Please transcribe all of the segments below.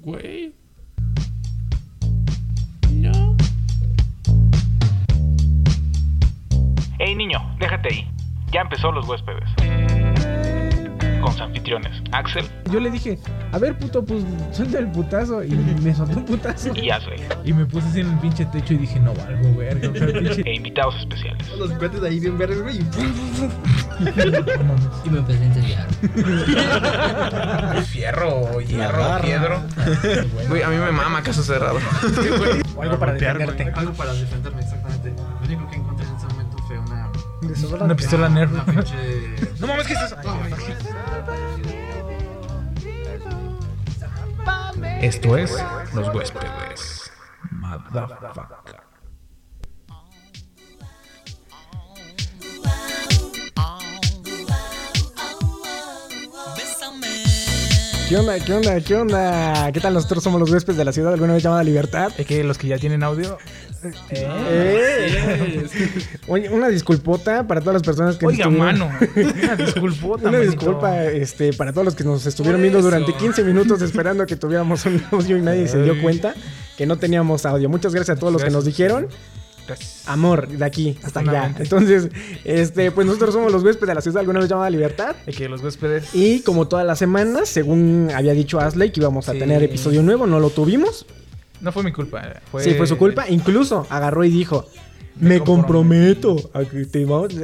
Güey. No. Ey niño, déjate ahí. Ya empezó los huéspedes. Con sus anfitriones, Axel Yo le dije, a ver, puto, pues suelta el putazo. Y me soltó un putazo. y Ashley. Y me puse así en el pinche techo y dije, no valgo, verga. o sea, pinche- E invitados especiales. Los cuates ahí bien verdes, güey. y me empecé a incendiar. Fierro, hierro, piedro. Güey, a mí me mama caso cerrado. O algo para defenderte. Algo para defenderme, exactamente. Lo único que encontré en ese momento fue una. Una pistola Nerf. Una pinche. Esto es Los Huéspedes. Motherfucker. ¿Qué onda? ¿Qué onda? ¿Qué onda? ¿Qué tal? Nosotros somos los huéspedes de la ciudad alguna vez llamada Libertad. Es que los que ya tienen audio. Eh. Oye, una disculpota para todas las personas que Oiga, estuvieron- mano. Una disculpota, Una manito. disculpa este, para todos los que nos estuvieron viendo durante 15 minutos esperando que tuviéramos un audio y nadie se dio cuenta que no teníamos audio. Muchas gracias a todos los que nos dijeron. Gracias. Amor, de aquí hasta allá. Entonces, este, pues nosotros somos los huéspedes de la ciudad alguna vez llamada Libertad. Los huéspedes. Y como todas las semanas, según había dicho Asley que íbamos a Sí. tener episodio nuevo, no lo tuvimos. No fue mi culpa. Fue... Sí, fue su culpa. Incluso agarró y dijo: Me, Me comprometo a que te vamos.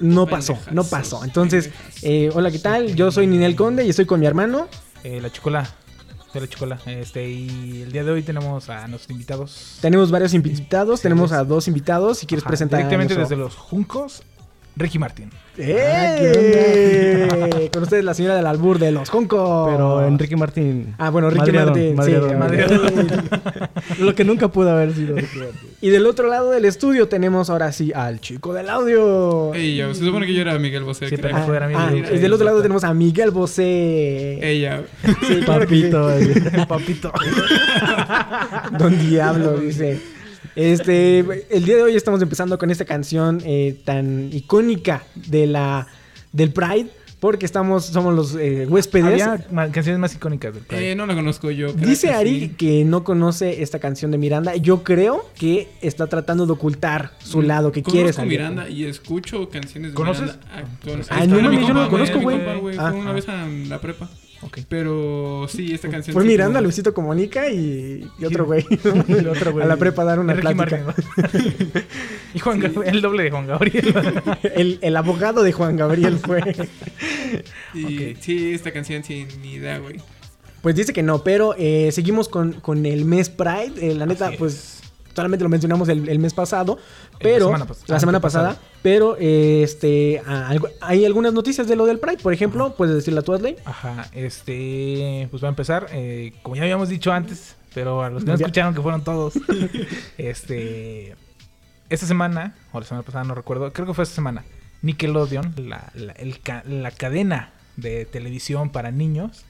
No pasó, no pasó. Entonces, eh, hola, ¿qué tal? Yo soy Ninel Conde y estoy con mi hermano. Eh, la chocola. Soy la chocola. Este, y el día de hoy tenemos a nuestros invitados. Tenemos varios invitados, tenemos a dos invitados. Si quieres Ajá, presentar directamente desde los Juncos, Ricky Martín. ¡Eh! Con ustedes la señora del albur de los Juncos. Pero Enrique Martín. Ah, bueno, Ricky Martín. madreadón, sí, madreadón. Lo que nunca pudo haber sido Ricky Martín. Y del otro lado del estudio tenemos ahora sí al chico del audio. Ella, se supone que yo era Miguel Bosé. Sí, creo. pero- fuera Ah, Miguel. y del otro lado tenemos a Miguel Bosé. Ella. Sí. Papito. El papito. Don Diablo, dice. Este, el día de hoy estamos empezando con esta canción eh, tan icónica de la del Pride, porque estamos, somos los eh, huéspedes. Había canciones más icónicas del Pride. Eh, no la conozco yo. Dice que Ari sí. que no conoce esta canción de Miranda. Yo creo que está tratando de ocultar su lado, que quiere Conozco salir. Miranda y escucho canciones de ¿Conoces? Miranda. Ah, Ah, ahí no yo no lo conozco, güey. Ah. Una vez a la prepa. Ok. Pero sí, esta canción. Fue sí Miranda, como- Luisito Comunica y, y otro güey. El otro güey. A la prepa dar una plática. Y Juan Gabriel, el doble de Juan Gabriel. El, el abogado de Juan Gabriel fue. Y sí, esta canción sí, ni idea, güey. Pues dice que no, pero eh, seguimos con, con el mes Pride. Eh, la neta, Así es. Solamente lo mencionamos el, el mes pasado, pero semana pas- la semana antepasada. pasada. Pero eh, este, ah, algo- hay algunas noticias de lo del Pride. Por ejemplo, puedes decirle a tu Asley. Ajá, este, pues va a empezar. eh, como ya habíamos dicho antes, pero a los que no Ya. escucharon, que fueron todos. este, esta semana, o la semana pasada, no recuerdo, creo que fue esta semana. Nickelodeon, la, la, el la cadena de televisión para niños,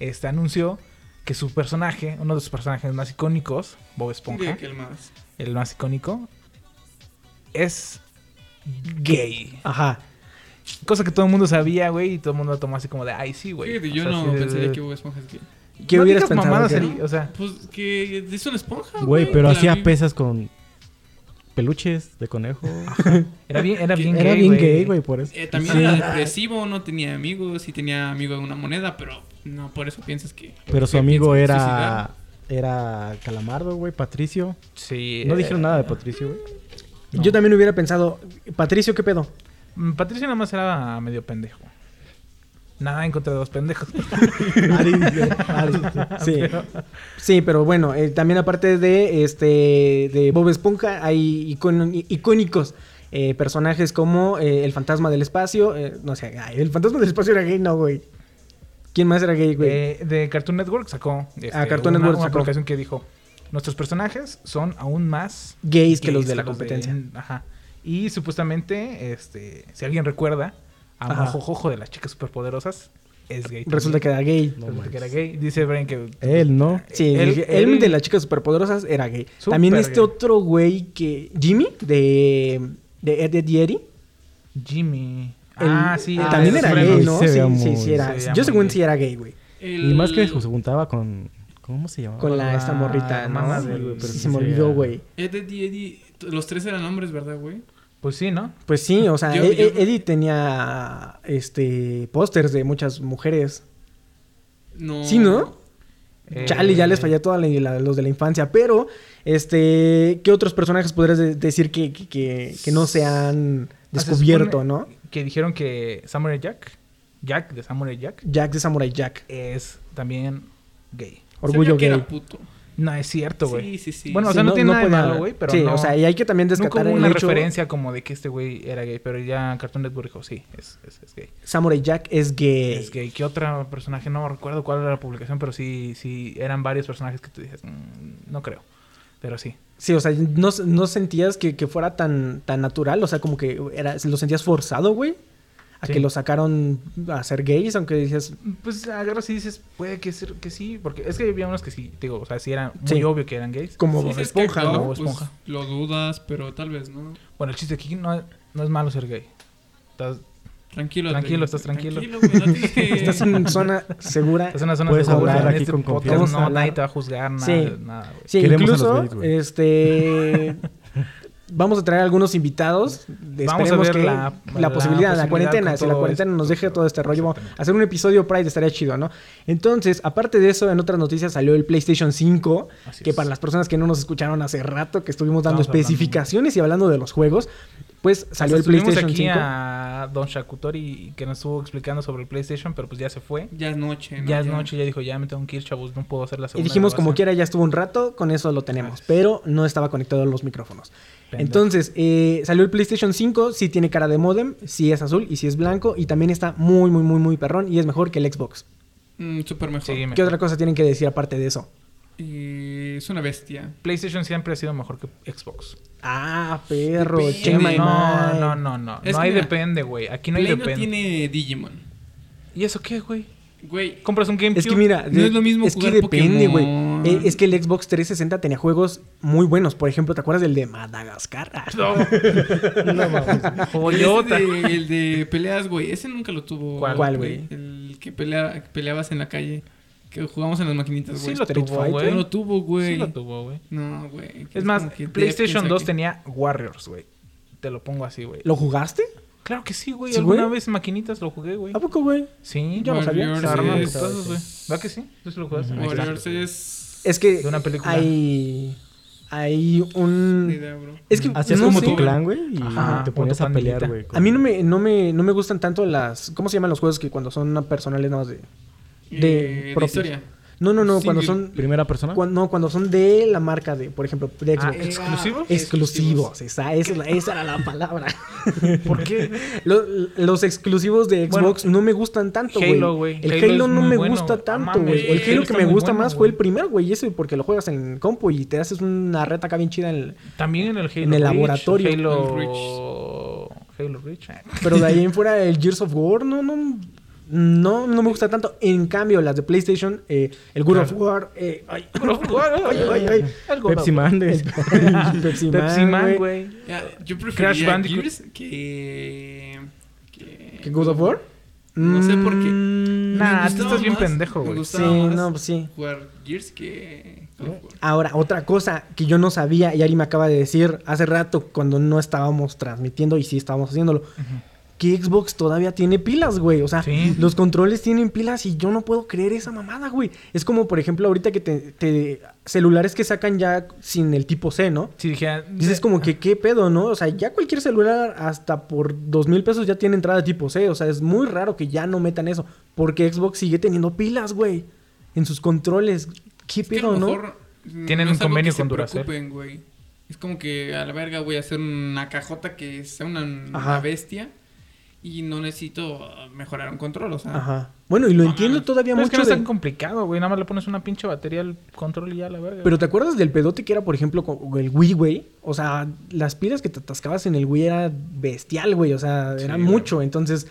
este, anunció que su personaje, uno de sus personajes más icónicos, Bob Esponja, que el más. el más icónico, es gay. Ajá. Cosa que todo el mundo sabía, güey, y todo el mundo lo tomó así como de, ay, sí, güey. Yo sea, no sí, pensaría de- que Bob Esponja es gay. ¿Qué no hubieras pensado? mamadas, que- Eri, o sea, Pues que es una esponja. Güey, pero hacía vi- pesas con peluches de conejo. era bien, era bien Era gay, bien gay, güey, por eso. Eh, también Sí. era depresivo, no tenía amigos y tenía amigo de una moneda, pero no por eso piensas que. Pero su amigo era. Era Calamardo, güey, Patricio. Sí. No eh, dijeron nada de Patricio, güey. no. Yo también hubiera pensado, Patricio, ¿qué pedo? Mm, Patricio nada más era medio pendejo. Nada en contra de los pendejos. Sí, sí pero bueno, eh, también aparte de este de Bob Esponja hay icon- icónicos eh, personajes como eh, el fantasma del espacio, eh, no sé, ay, el fantasma del espacio era gay, no, güey. ¿Quién más era gay, güey? Eh, de Cartoon Network sacó. este, Ah, Cartoon una, Network una sacó. publicación que dijo: Nuestros personajes son aún más Gays que los de la competencia. ajá. Y supuestamente, este, si alguien recuerda, a Ajá. Mojojojo de las chicas superpoderosos es gay. Resulta que era gay. Resulta que era gay. Dice Brian que. Él, ¿no? Sí, Él- él, él- de las chicas superpoderosas era gay. También este gay. otro güey que. Jimmy, de. De Ed, Ed y Eddie. Jimmy. Él- ah, sí. ah, también el era gay, ¿no? se Sí, sí, sí, era. se Yo según sí era gay, güey. El- Y más que se juntaba con, ¿Cómo se llamaba? Con la, la esta morrita, ¿no? mamá Sí, del- güey, pero sí, se me olvidó, güey. Ed, Eddie, Eddie. Los tres eran hombres, ¿verdad, güey? Pues sí, ¿no? Pues sí, o sea, Yo- E- yo- E- Eddie tenía este pósters de muchas mujeres. No. Sí, ¿no? Eh, Chale, ya les fallé a todos los de la infancia. Pero, este, ¿qué otros personajes podrías de- decir que, que, que- que no se han Ah, se descubierto, supone no? Que dijeron que Samurai Jack, Jack de Samurai Jack, Jack de Samurai Jack. es también gay. Orgullo Sabía que gay. era puto. No es cierto, güey. Sí, sí, sí. Bueno, o sea, no, tiene nada de malo, güey, pero Sí, no- o sea, y hay que también Nunca descartar el una hecho... referencia como de que este güey era gay, pero ya Cartoon Network dijo, sí, es, es, es gay. Samurai Jack es gay. Es gay. ¿Qué otro personaje? No recuerdo cuál era la publicación, pero sí, sí, eran varios personajes que tú dices, "Mm, no creo. Pero sí. Sí, o sea, no, no sentías que, que fuera tan, tan natural, o sea, como que era, lo sentías forzado, güey, a Sí. que lo sacaron a ser gays, aunque dices, Pues agarras y dices, puede que, ser, que sí, porque es que había unos que sí, digo, o sea, sí era muy Sí. obvio que eran gays. como Sí, es que Esponja, actuó, ¿no? Bob pues, Esponja. lo dudas, pero tal vez, ¿no? Bueno, el chiste aquí no, no es malo ser gay. Estás, Tranquilo. Tranquilo, estás tranquilo. güey, no. Estás en zona segura. estás en una zona Puedes segura, hablar aquí este con confianza. No, Hablar. nadie te va a juzgar, nada, Sí. nada, güey. Sí, a los incluso, gays, güey. este... Vamos a traer algunos invitados. Vamos a ver que la- la, la posibilidad, la posibilidad cuarentena, con si la cuarentena esto, nos deje todo este rollo, a hacer un episodio Pride estaría chido, ¿no? Entonces, aparte de eso, en otras noticias salió el PlayStation 5, Así que es. para las personas que no nos escucharon hace rato, que estuvimos dando Estamos hablando. especificaciones y hablando de los juegos, pues salió el Hasta estuvimos PlayStation aquí 5. a Don Shakutori que nos estuvo explicando sobre el PlayStation, pero pues ya se fue. Ya es noche, ¿no? Ya es noche, ya dijo, ya me tengo que ir, chavos, no puedo hacer la Y segunda dijimos, como grabación". quiera, ya estuvo un rato, con eso lo tenemos. Pero no estaba conectado a los micrófonos. Pendejo. Entonces, eh, salió el PlayStation 5, sí tiene cara de modem, sí es azul y sí es blanco. Y también está muy, muy, muy, muy perrón y es mejor que el Xbox. Mm, súper mejor. Sí, ¿Qué otra cosa tienen que decir aparte de eso? Y es una bestia. PlayStation siempre ha sido mejor que Xbox. Ah, perro, Depende. no, no, no, no. Es no que hay mira, depende, güey. Aquí no hay Play no depende. tiene Digimon. ¿Y eso qué, güey? Güey, Compras un GameCube. Es que mira, No es lo mismo es que jugar depende, güey. Eh, es que el Xbox 360 tenía juegos muy buenos. Por ejemplo, ¿te acuerdas del de Madagascar? Ah, No, mames. Joyota. El de, el de peleas, güey. Ese nunca lo tuvo. ¿Cuál? ¿Cuál, güey? El que pelea, que peleabas en la calle. Que jugamos en las maquinitas, Sí güey. lo Street tuvo, güey. No lo tuvo, güey. Sí lo tuvo, güey. No, güey. Es más, PlayStation piensa 2 que- tenía Warriors, güey. Te lo pongo así, güey. ¿Lo jugaste? Claro que sí, güey. ¿Sí, Alguna vez en maquinitas lo jugué, güey. ¿A poco, güey? Sí. Yo no sabía. Warriors Se arman es- putazos, güey. ¿Va que sí? ¿Tú sí lo jugaste? Warriors es... Es que De una película. hay... Hay un... idea. Es que Hacías no como sé. tu clan, güey, y Ajá, te ponías a pelear, güey. A mí no me, no me, no me gustan tanto las... ¿Cómo se llaman los juegos que cuando son personales nada más de... de Eh, historia. No, no, no, cuando son... ¿Primera persona? cuan- no, cuando son de la marca de, por ejemplo, de Ah, Xbox. ¿exclusivos? Exclusivos, esa, esa, es la- esa era la palabra. ¿Por qué? Lo- los exclusivos de Bueno, Xbox no me gustan tanto, güey. Halo, güey. El Halo no me bueno, gusta tanto, Ah, güey. El Halo Halo que me gusta bueno, más fue el primer, güey. Y eso porque lo juegas en compu y te haces una reta acá bien chida en el... También en el Halo En el laboratorio. Halo... Halo Reach. eh. Pero de ahí en fuera el Gears of War no, no, no, no me gusta tanto. En cambio, las de PlayStation, eh, el God of War, eh, ay, ay, ay, ay. El God of Pepsi War. Man. de- Pepsi, Pepsi Man, güey. Ya, yo Crash preferiría Bandicoot. Gears que... que... ¿Que God of War? No sé por qué. Mm, Nah, tú estás bien más- pendejo, güey. Sí, más no, pues sí. jugar Gears que... God of War. Ahora, otra cosa que yo no sabía y Ari me acaba de decir hace rato cuando no estábamos transmitiendo y sí estábamos haciéndolo, que Xbox todavía tiene pilas, güey. O sea, Sí. los controles tienen pilas y yo no puedo creer esa mamada, güey. Es como, por ejemplo, ahorita que te, te- celulares que sacan ya sin el tipo C, ¿no? Si dijera... Dices como que qué pedo, ¿no? O sea, ya cualquier celular hasta por dos mil pesos ya tiene entrada tipo C. O sea, es muy raro que ya no metan eso. Porque Xbox sigue teniendo pilas, güey. En sus controles. ¿Qué Es que a pedo, lo no? mejor Tienen no un convenio con Duracell. preocupen, güey. Es como que a la verga voy a hacer una cajota que sea una, bestia y no necesito mejorar un control, o sea. Ajá. Bueno, y lo No entiendo mames. todavía Pero es mucho que no es de- tan complicado, güey. Nada más le pones una pinche batería al control y ya la verga. Pero ¿te acuerdas del pedote que era, por ejemplo, con el Wii, güey? O sea, las pilas que te atascabas en el Wii era bestial, güey. O sea, Sí, era güey. mucho. Entonces,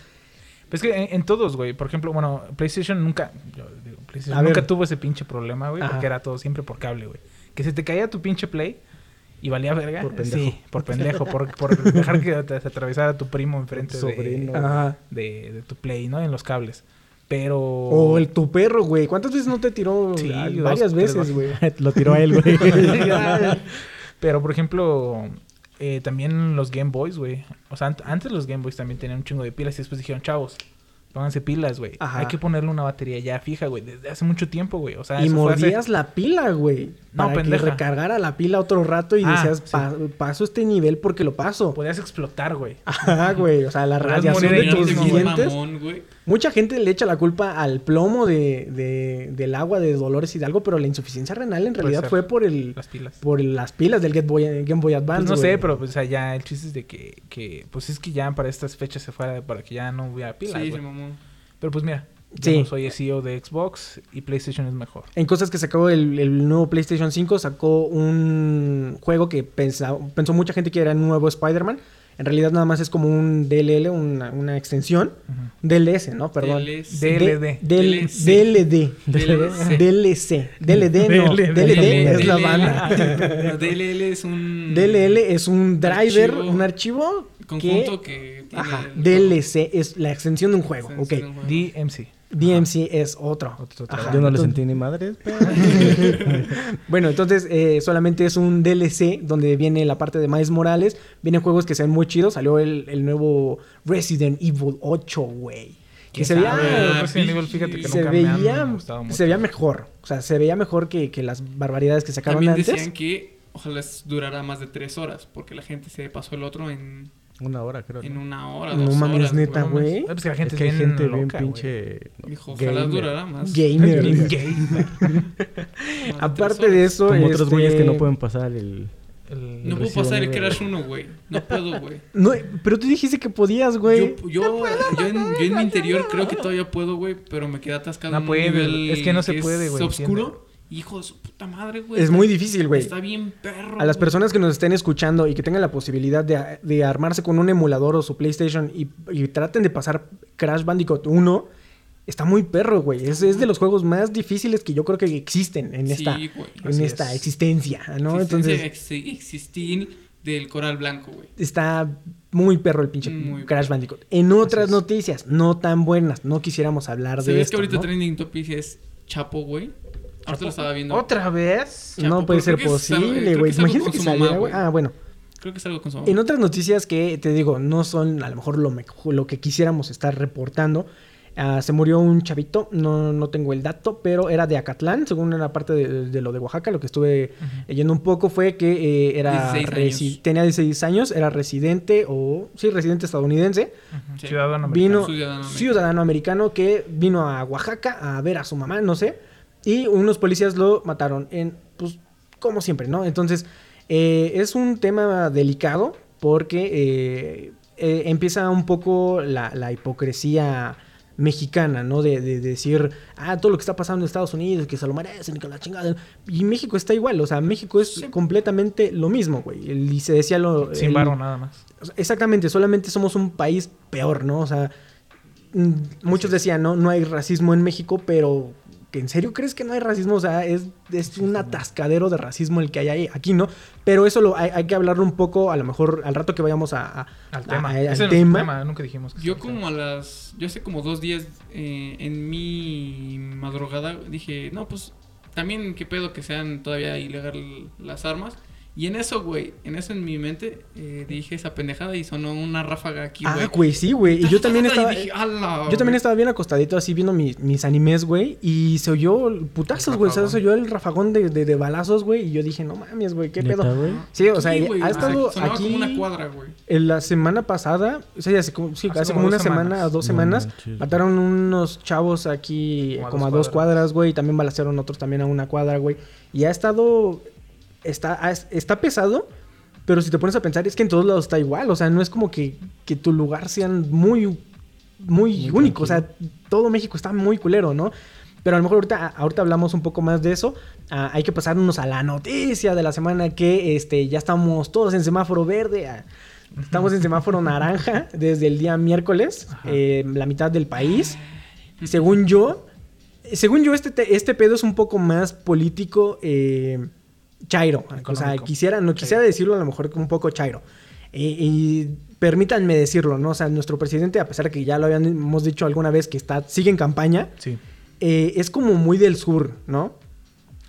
Pues es que en, en todos, güey. Por ejemplo, bueno, PlayStation nunca... Yo digo, PlayStation A ver. nunca tuvo ese pinche problema, güey. Ajá. Porque era todo siempre por cable, güey. Que se te caía tu pinche Play y valía verga. Por pendejo. Sí, por pendejo. por, por dejar que te se atravesara tu primo enfrente sobrino. de, ajá. de, de tu Play, ¿no? En los cables. Pero. O el tu perro, güey. ¿Cuántas veces no te tiró? Sí, Ah, dos, varias veces, güey. Lo tiró a él, güey. Pero, por ejemplo, eh, también los Game Boys, güey. O sea, ant- antes los Game Boys también tenían un chingo de pilas y después dijeron, chavos, pónganse pilas, güey. Ajá. Hay que ponerle una batería ya fija, güey, desde hace mucho tiempo, güey. O sea, y eso fue hace- mordías la pila, güey. No, para pendeja. que recargara la pila otro rato y Ah, decías, sí. "Pa- paso este nivel porque lo paso. Podías explotar, güey. Ajá, güey. O sea, la radiación de tus dientes. mamón. Mucha gente le echa la culpa al plomo de, de- del agua de Dolores Hidalgo, pero la insuficiencia renal en realidad fue por el Las pilas. por las pilas del Game Boy, Game Boy Advance. Pues no güey. sé, pero pues, o sea, ya el chiste es de que, que, pues es que ya para estas fechas se fuera para que ya no hubiera pilas, Sí, güey. se mamó. Pero pues mira, yo Sí. no soy el CEO de Xbox y PlayStation es mejor. En cosas que sacó el, el nuevo PlayStation 5, sacó un juego que pensó mucha gente que era un nuevo Spider-Man. En realidad nada más es como un DLL, una, una extensión. DLS, ¿no? Perdón. DLS. DLD. DLC. DLD. DLC. DLC. DLD no. DLD. DLD es la banda. DLL es un... DLL es un driver, Archivo. un archivo Conjunto que... que, tiene... Ajá, DLC es la extensión de un juego. Ok. extensión de un juego. DMC. DMC es otro. Otro Ajá. Yo no le Entonces- sentí ni madres, pero... Bueno, entonces eh, solamente es un DLC donde viene la parte de Miles Morales. Vienen juegos que se ven muy chidos. Salió el, el nuevo Resident Evil 8, güey. Que ¿Quién se veía? Ah, Resident vi- Evil, fíjate que se nunca me han veía, mucho. se veía mejor. O sea, se veía mejor que, que las barbaridades que sacaron También antes. decían que ojalá durara más de tres horas, porque la gente se pasó el otro en, Una hora, creo. en ¿no? una hora, No dos mames, horas. neta, no güey. Pues que la gente Es que es bien gente bien loca, güey. pinche... Dijo, ojalá gamer. durara más. Gamer. Bien gay. más Aparte de eso, Como otros güeyes que este, no pueden pasar el... El- No puedo pasar el. Crash 1, güey. No puedo, güey. no, pero tú dijiste que podías, güey. Yo, yo, yo, en, yo en mi interior creo que todavía puedo, güey, pero me quedé atascado No en un puede, nivel es que no se que puede, güey, oscuro. Hijo de su puta madre, güey. Es muy difícil, güey. Está bien perro. A las güey. personas que nos estén escuchando y que tengan la posibilidad de, de armarse con un emulador o su PlayStation y, y traten de pasar Crash Bandicoot 1, está muy perro, güey. Es, es de los juegos más difíciles que yo creo que existen en Sí, esta, güey. en esta es. existencia, ¿no? Existencia Entonces existir del coral blanco, güey. está muy perro el pinche Muy Crash. Bandicoot. En otras noticias, no tan buenas, no quisiéramos hablar de ¿Sabes esto, que ahorita ¿no? trending topic es Chapo, güey? Ahorita lo estaba viendo. ¿Otra vez? Chapo, no puede ser posible, güey. Imagínate que saliera, güey. Ah, bueno. Creo que es algo con su mamá. En otras noticias que te digo, no son a lo mejor lo, mejo- lo que quisiéramos estar reportando. ah, se murió un chavito, no, no tengo el dato, pero era de Acatlán, según era parte de, de lo de Oaxaca. Lo que estuve leyendo un poco fue que eh, era 16 resi- años. tenía 16 años, era residente o sí, residente estadounidense. Ujú, Sí. Ciudadano Vino americano. Ciudadano americano. ciudadano americano que vino a Oaxaca a ver a su mamá, no sé. Y unos policías lo mataron en, pues, como siempre, ¿no? Entonces, eh, es un tema delicado porque eh, eh, empieza un poco la, la hipocresía mexicana, ¿no? De, de decir, ah, todo lo que está pasando en Estados Unidos, que se lo merecen y que la chingada. Y México está igual, o sea, México es Sí. completamente lo mismo, güey. Y se decía lo... Sin varo nada más. Exactamente, solamente somos un país peor, ¿no? O sea, mm, muchos decían, no, no hay racismo en México, pero ¿que ¿en serio crees que no hay racismo? O sea, es, es un atascadero de racismo el que hay ahí, aquí, ¿no? Pero eso lo, hay, hay que hablarlo un poco, a lo mejor al rato que vayamos a, a- Al tema. a- Ese al es nuestro tema. tema, Nunca dijimos que Yo como a las... Yo hace como dos días eh, en mi madrugada dije, no, pues también qué pedo que sean todavía ilegal las armas. Y en eso, güey, en eso en mi mente eh, dije esa pendejada y sonó una ráfaga aquí, güey. Ah, güey, sí, güey. Y yo también estaba... dije, "Ala, Yo también güey". estaba bien acostadito así viendo mis, mis animes, güey. Y se oyó putazos, güey. O sea, se oyó el rafagón de, de- de balazos, güey. Y yo dije, no mames, güey, qué ¿Neta, pedo. Sí, o sea, Sí, güey, ha estado sonaba aquí... como una cuadra, güey. En la semana pasada, o sea, ya hace como, sí, Hace hace como como una semana semanas. o dos semanas, mataron unos chavos aquí Como a como dos a dos cuadras. cuadras, güey, y también balacearon otros también a una cuadra, güey. Y ha estado, está, ha- está pesado, pero si te pones a pensar, es que en todos lados está igual, o sea, no es como que, que tu lugar sea muy, muy, único, o sea, todo México está muy culero, ¿no? Pero a lo mejor ahorita, ahorita hablamos un poco más de eso. Ah, hay que pasarnos a la noticia de la semana que este, ya estamos todos en semáforo verde. ah, Estamos en semáforo naranja desde el día miércoles, eh, la mitad del país. Según yo, según yo, este, te- este pedo es un poco más político eh, chairo. O sea, quisiera, no quisiera decirlo a lo mejor un poco chairo. Y- permítanme decirlo, ¿no? O sea, nuestro presidente, a pesar de que ya lo habíamos dicho alguna vez que está, sigue en campaña, Sí. eh, es como muy del sur, ¿no?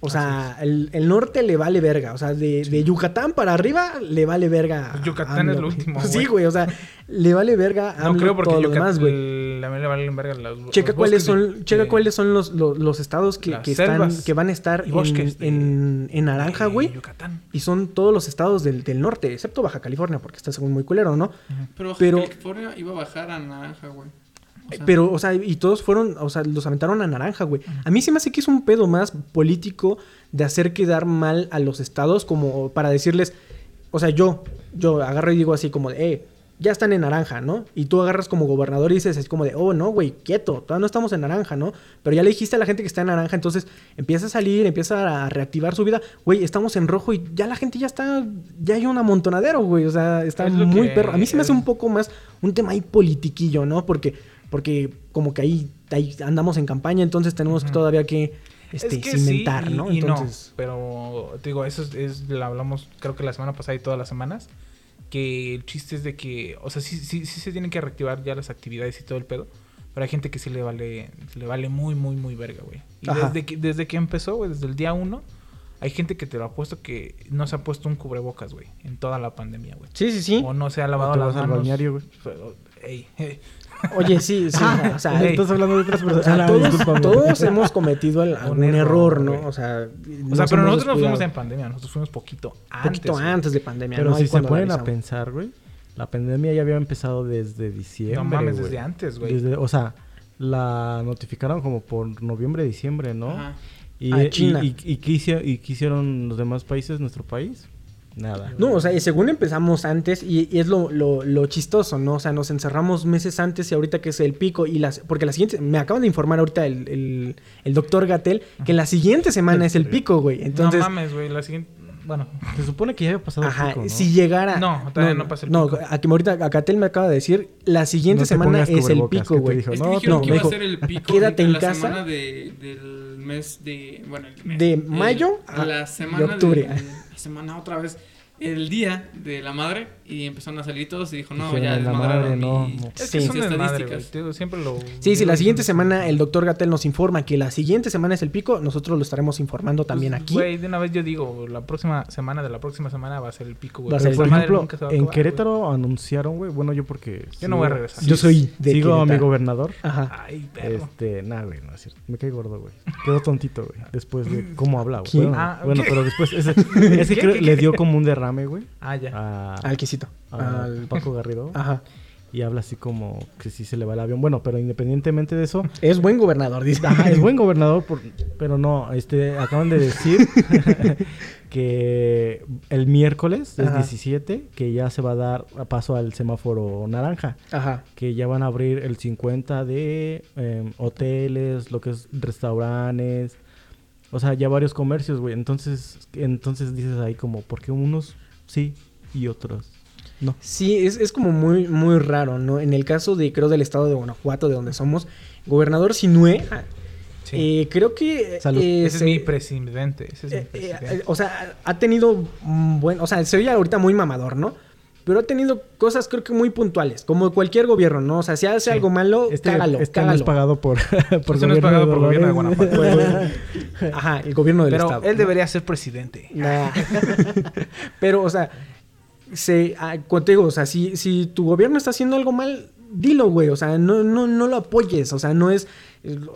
O sea, el, el norte le vale verga. O sea, de, de Yucatán para arriba le vale verga. a Yucatán es lo güey. último, Sí, güey. O sea, le vale verga a No creo porque todo Yucatán, demás, güey. la le valen verga los, Checa los cuáles bosques son, de- checa de- cuáles son los, los, los estados que, que están, que van a estar en, en, en naranja, de güey. Yucatán. Y son todos los estados del, del norte, excepto Baja California, porque está según muy culero, ¿no? Pero, Baja Pero- California iba a bajar a naranja, güey. O sea, Pero, o sea, y todos fueron, o sea, los aventaron a naranja, güey. A mí se me hace que es un pedo más político de hacer quedar mal a los estados como para decirles, o sea, yo, yo agarro y digo así como de, eh, ya están en naranja, ¿no? Y tú agarras como gobernador y dices así como de, oh, no, güey, quieto, todavía no estamos en naranja, ¿no? Pero ya le dijiste a la gente que está en naranja, entonces empieza a salir, empieza a reactivar su vida, güey, estamos en rojo y ya la gente ya está, ya hay un amontonadero, güey, o sea, está Es muy que perro. A mí se me hace es- un poco más un tema ahí politiquillo, ¿no? Porque porque como que ahí, ahí andamos en campaña, entonces tenemos que Ujú. todavía que este, es que cimentar, sí, y, ¿no? y Entonces, no, pero te digo, eso es, es- lo hablamos creo que la semana pasada y todas las semanas, que el chiste es de que, o sea, sí, sí, sí se tienen que reactivar ya las actividades y todo el pedo, pero hay gente que sí le vale, le vale muy, muy, muy verga, güey. Y Ajá. desde que, desde que empezó, güey, desde el día uno, hay gente que te lo ha puesto que no se ha puesto un cubrebocas, güey, en toda la pandemia, güey. sí, sí, sí. O no se ha O lavado te las vas al manos. balneario, güey. Pero, ey, ey. Oye, sí, sí, o sea, Ey. Estás hablando de otras o personas. sea, Ah, todos, hemos cometido el- algún error, error, ¿no? O sea, O sea, pero nosotros nos fuimos en pandemia, nosotros fuimos poquito un antes. poquito güey. antes de pandemia, Pero ¿no? si se ponen a pensar, güey, la pandemia ya había empezado desde diciembre. No mames, güey. desde antes, güey. Desde- o sea, la notificaron como por noviembre, diciembre, ¿no? ajá. Y, A y- China. Y, y qué hici- y qué hicieron los demás países, nuestro país? Nada. No, o sea, y según empezamos antes, y, y es lo, lo, lo chistoso, ¿no? O sea, nos encerramos meses antes y ahorita que es el pico, y las, porque la siguiente, me acaban de informar ahorita el, el, el doctor Gatel, que la siguiente semana es el pico, güey. Entonces, no mames, güey, la siguiente... Bueno, Se supone que ya había pasado el Ajá, pico, ¿no? si llegara. No, todavía no pasa el No, pico. a que ahorita a Catel me acaba de decir, la siguiente No te semana pongas es el cubrebocas, pico, ¿qué te güey. dijo? Es que No, dijeron no, que me iba dijo, a ser el pico quédate de en la casa. semana de, del mes de... Bueno, el mes. De el- mayo a- la de semana octubre. de- la semana otra vez. El día de la madre y empezaron a salir todos y dijo, no, Dijeron, ya la desmadraron madre, no, es Sí. son estadísticas. Siempre lo... Sí, si la siguiente semana el doctor Gatel nos informa que la siguiente semana es el pico, nosotros lo estaremos informando Pues, también aquí. Güey, de una vez yo digo, la próxima semana de la próxima semana va a ser el pico, güey. Va a ser Por ejemplo, nunca se va a en acabar, Querétaro anunciaron, güey. Bueno, yo porque. Yo no voy a regresar. Yo soy de Sigo a mi gobernador. Ajá. güey. Ay, perro. Este, nada, güey, no es cierto. Me cae gordo, güey. Quedó tontito, güey. Después de cómo hablaba. Ah, bueno, pero después ese, ese ¿Qué, creo qué, le dio como un derrame, güey. Ah, ya. A, Al quesito. a Al- Paco Garrido. Ajá. Y habla así como que sí se le va el avión. Bueno, pero independientemente de eso, Es buen gobernador, dice. Ajá, es buen gobernador, por- pero no, este, acaban de decir que el miércoles, es Ajá. 17, que ya se va a dar paso al semáforo naranja, Ajá. que ya van a abrir el 50 de em, hoteles, lo que es restaurantes, o sea, ya varios comercios, güey. Entonces, entonces dices ahí como, ¿por qué unos sí y otros no? Sí, es, es como muy, muy raro, ¿no? En el caso de, creo, del estado de Guanajuato, de donde somos, gobernador Sinue, Sí. eh, creo que... Salud. eh, Ese es mi presidente. Ese es mi Eh, eh, presidente. eh, o sea, ha tenido mm, buen, o sea, se oye ahorita muy mamador, ¿no? Pero ha tenido cosas creo que muy puntuales, como cualquier gobierno, ¿no? O sea, si hace Sí. algo malo, Este, cágalo, este no es pagado por, por Este no es pagado por gobierno de. Guanajuato. Ajá, el gobierno del Pero estado. él ¿no? debería ser presidente. Nah. Pero, o sea, se, ah, digo, o sea, si, si tu gobierno está haciendo algo mal, dilo, güey. O sea, no, no, no lo apoyes. O sea, no es.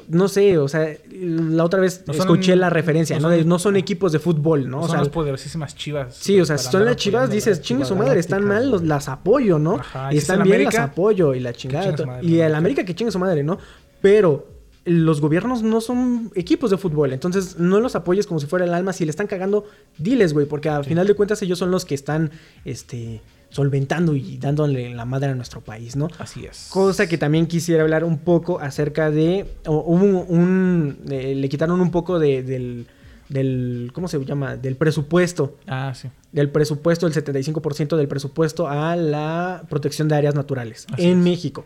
No sé, o sea, la otra vez No escuché la referencia, no ¿no? Son- no son equipos de fútbol, ¿no? No O son las poderosísimas chivas. Sí, o sea, si son las chivas, dices, chingue su madre, están mal, los- las apoyo, ¿no? Ajá, y están bien, América, las apoyo y la chingada. madre, y el América que chingue su madre, ¿no? Pero los gobiernos no son equipos de fútbol, entonces no los apoyes como si fuera el alma. Si le están cagando, diles, güey, porque al final de cuentas ellos son los que están, este, solventando y dándole la madre a nuestro país, ¿no? Así es. Cosa que también quisiera hablar un poco acerca de. Hubo un. un- eh, le quitaron un poco de, del, del. ¿Cómo se llama? Del presupuesto. Ah, sí. Del presupuesto, el 75% del presupuesto a la protección de áreas naturales Así en es. México.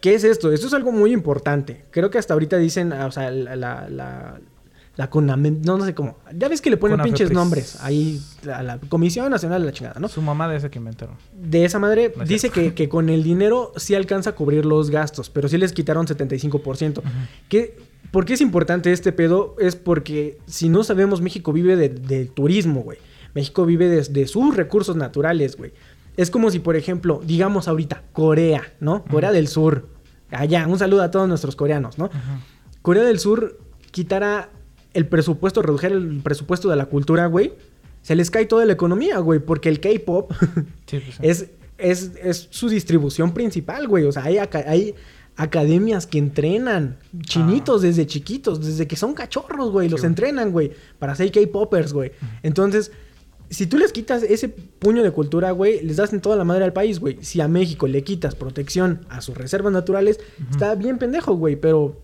¿Qué es esto? Esto es algo muy importante. Creo que hasta ahorita dicen, ah, o sea, la, la- la- CONAMEM, no, no sé cómo. Ya ves que le ponen pinches nombres ahí a la Comisión Nacional de la chingada, ¿no? Su mamá de esa que inventaron. De esa madre No es dice que, que con el dinero sí alcanza a cubrir los gastos, pero sí les quitaron 75%. ¿Qué, ¿Por qué es importante este pedo? Es porque si no sabemos, México vive de- del turismo, güey. México vive de, de sus recursos naturales, güey. Es como si, por ejemplo, digamos ahorita, Corea, ¿no? Corea del Sur. Allá, un saludo a todos nuestros coreanos, ¿no? Corea del Sur quitara el presupuesto, redujera el presupuesto de la cultura, güey. Se les cae toda la economía, güey, porque el K-pop Sí, pues, sí. es, es, es su distribución principal, güey. O sea, hay, hay academias que entrenan chinitos desde chiquitos, desde que son cachorros, güey. los güey. entrenan, güey, para ser K-popers, güey. Entonces, si tú les quitas ese puño de cultura, güey, les das en toda la madre al país, güey. Si a México le quitas protección a sus reservas naturales, está bien pendejo, güey, pero